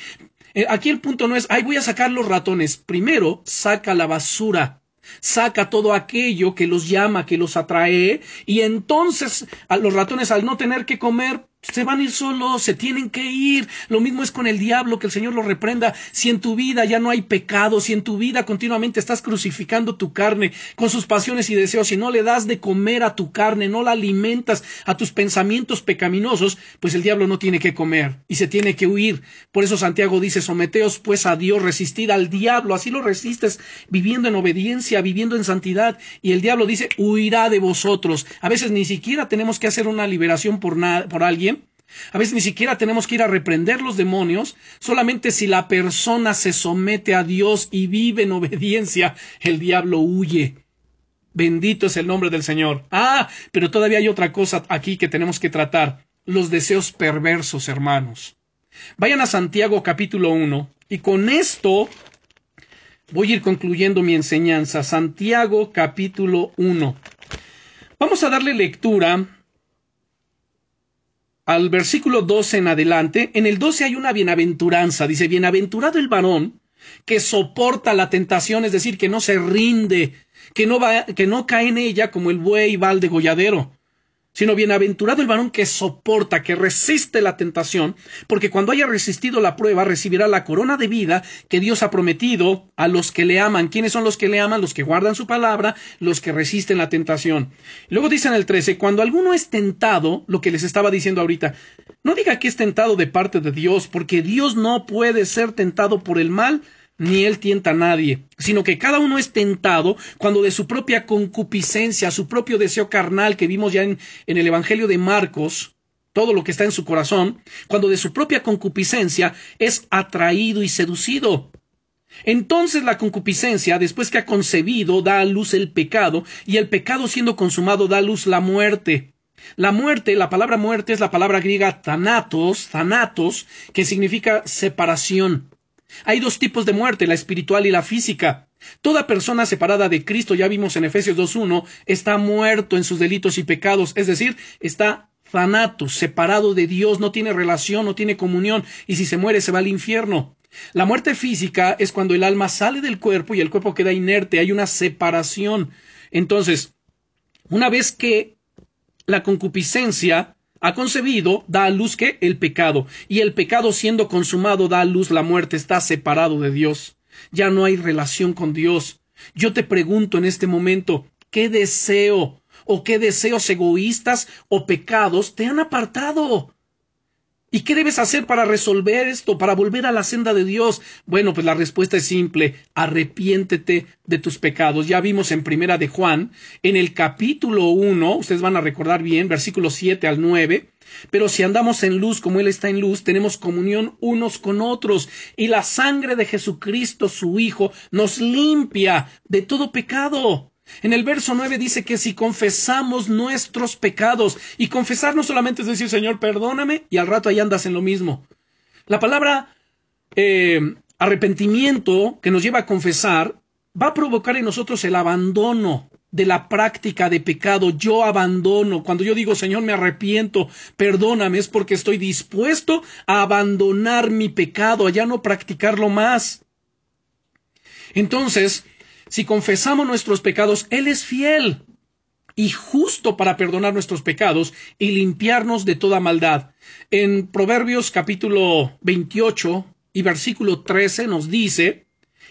Eh, aquí el punto no es, ay, voy a sacar los ratones. Primero, saca la basura saca todo aquello que los llama, que los atrae, y entonces a los ratones al no tener que comer, se van a ir solos, se tienen que ir. Lo mismo es con el diablo, que el Señor lo reprenda. Si en tu vida ya no hay pecado, si en tu vida continuamente estás crucificando tu carne con sus pasiones y deseos, si no le das de comer a tu carne, no la alimentas a tus pensamientos pecaminosos, pues el diablo no tiene que comer y se tiene que huir. Por eso Santiago dice, someteos pues a Dios, resistid al diablo, así lo resistes, viviendo en obediencia, viviendo en santidad, y el diablo dice, huirá de vosotros. A veces ni siquiera tenemos que hacer una liberación por, por alguien, a veces ni siquiera tenemos que ir a reprender los demonios, solamente si la persona se somete a Dios y vive en obediencia, el diablo huye. Bendito es el nombre del Señor. Ah, pero todavía hay otra cosa aquí que tenemos que tratar, los deseos perversos, hermanos. Vayan a Santiago capítulo 1 y con esto voy a ir concluyendo mi enseñanza. Santiago capítulo 1. Vamos a darle lectura al versículo 12 en adelante, en el 12 hay una bienaventuranza, dice, bienaventurado el varón que soporta la tentación, es decir, que no se rinde, que no, va, que no cae en ella como el buey va al degolladero sino bienaventurado el varón que soporta, que resiste la tentación, porque cuando haya resistido la prueba recibirá la corona de vida que Dios ha prometido a los que le aman. ¿Quiénes son los que le aman? Los que guardan su palabra, los que resisten la tentación. Luego dice en el 13, cuando alguno es tentado, lo que les estaba diciendo ahorita, no diga que es tentado de parte de Dios, porque Dios no puede ser tentado por el mal, ni él tienta a nadie, sino que cada uno es tentado cuando de su propia concupiscencia, su propio deseo carnal que vimos ya en, el Evangelio de Marcos, todo lo que está en su corazón, cuando de su propia concupiscencia es atraído y seducido. Entonces la concupiscencia, después que ha concebido, da a luz el pecado, y el pecado siendo consumado da a luz la muerte. La muerte, la palabra muerte es la palabra griega thanatos, thanatos, que significa separación. Hay dos tipos de muerte, la espiritual y la física. Toda persona separada de Cristo, ya vimos en Efesios 2.1, está muerto en sus delitos y pecados, es decir, está thanatos, separado de Dios, no tiene relación, no tiene comunión, y si se muere se va al infierno. La muerte física es cuando el alma sale del cuerpo y el cuerpo queda inerte, hay una separación. Entonces, una vez que la concupiscencia ha concebido, da a luz que el pecado, y el pecado siendo consumado da a luz la muerte, está separado de Dios. Ya no hay relación con Dios. Yo te pregunto en este momento, ¿qué deseo o qué deseos egoístas o pecados te han apartado? ¿Y qué debes hacer para resolver esto, para volver a la senda de Dios? Bueno, pues la respuesta es simple, arrepiéntete de tus pecados. Ya vimos en Primera de Juan, en el capítulo 1, ustedes van a recordar bien, versículos 7 al 9, pero si andamos en luz como Él está en luz, tenemos comunión unos con otros, y la sangre de Jesucristo, su Hijo, nos limpia de todo pecado. En el verso 9 dice que si confesamos nuestros pecados, y confesar no solamente es decir, Señor, perdóname, y al rato ahí andas en lo mismo. La palabra eh, arrepentimiento que nos lleva a confesar va a provocar en nosotros el abandono de la práctica de pecado. Yo abandono. Cuando yo digo, Señor, me arrepiento, perdóname, es porque estoy dispuesto a abandonar mi pecado, a ya no practicarlo más. Entonces, si confesamos nuestros pecados, Él es fiel y justo para perdonar nuestros pecados y limpiarnos de toda maldad. En Proverbios capítulo 28 y versículo 13 nos dice,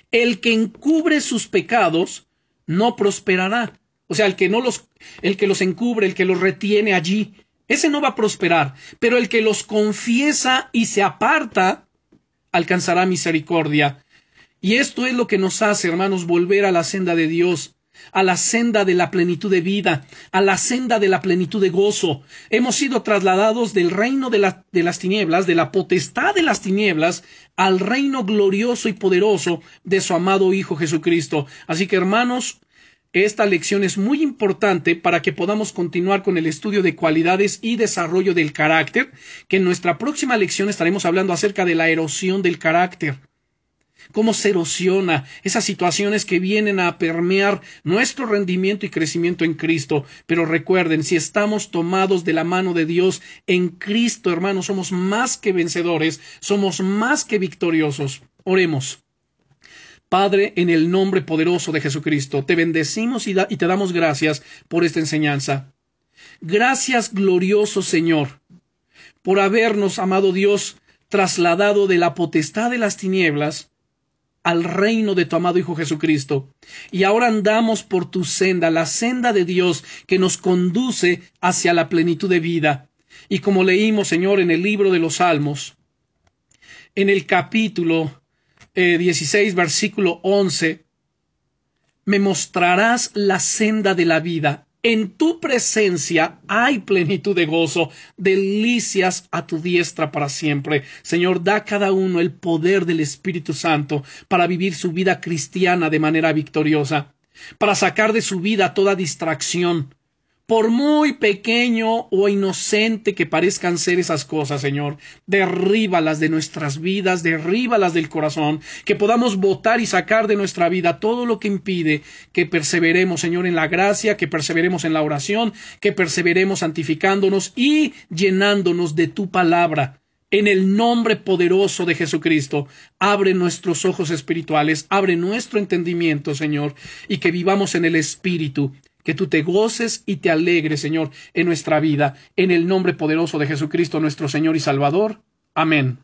el que encubre sus pecados no prosperará. O sea, el que no los, el que los encubre, el que los retiene allí, ese no va a prosperar, pero el que los confiesa y se aparta, alcanzará misericordia. Y esto es lo que nos hace, hermanos, volver a la senda de Dios, a la senda de la plenitud de vida, a la senda de la plenitud de gozo. Hemos sido trasladados del reino de, las tinieblas, de la potestad de las tinieblas, al reino glorioso y poderoso de su amado Hijo Jesucristo. Así que, hermanos, esta lección es muy importante para que podamos continuar con el estudio de cualidades y desarrollo del carácter, que en nuestra próxima lección estaremos hablando acerca de la erosión del carácter cómo se erosiona esas situaciones que vienen a permear nuestro rendimiento y crecimiento en Cristo. Pero recuerden, si estamos tomados de la mano de Dios en Cristo, hermanos, somos más que vencedores, somos más que victoriosos. Oremos. Padre, en el nombre poderoso de Jesucristo, te bendecimos y, y te damos gracias por esta enseñanza. Gracias, glorioso Señor, por habernos, amado Dios, trasladado de la potestad de las tinieblas al reino de tu amado Hijo Jesucristo. Y ahora andamos por tu senda, la senda de Dios que nos conduce hacia la plenitud de vida. Y como leímos, Señor, en el libro de los Salmos, en el capítulo 16, eh, versículo 11, me mostrarás la senda de la vida en tu presencia hay plenitud de gozo, delicias a tu diestra para siempre. Señor, da a cada uno el poder del Espíritu Santo para vivir su vida cristiana de manera victoriosa, para sacar de su vida toda distracción, por muy pequeño o inocente que parezcan ser esas cosas, Señor, derríbalas de nuestras vidas, derríbalas del corazón, que podamos votar y sacar de nuestra vida todo lo que impide que perseveremos, Señor, en la gracia, que perseveremos en la oración, que perseveremos santificándonos y llenándonos de tu palabra. En el nombre poderoso de Jesucristo, abre nuestros ojos espirituales, abre nuestro entendimiento, Señor, y que vivamos en el Espíritu, que tú te goces y te alegres, Señor, en nuestra vida, en el nombre poderoso de Jesucristo nuestro Señor y Salvador. Amén.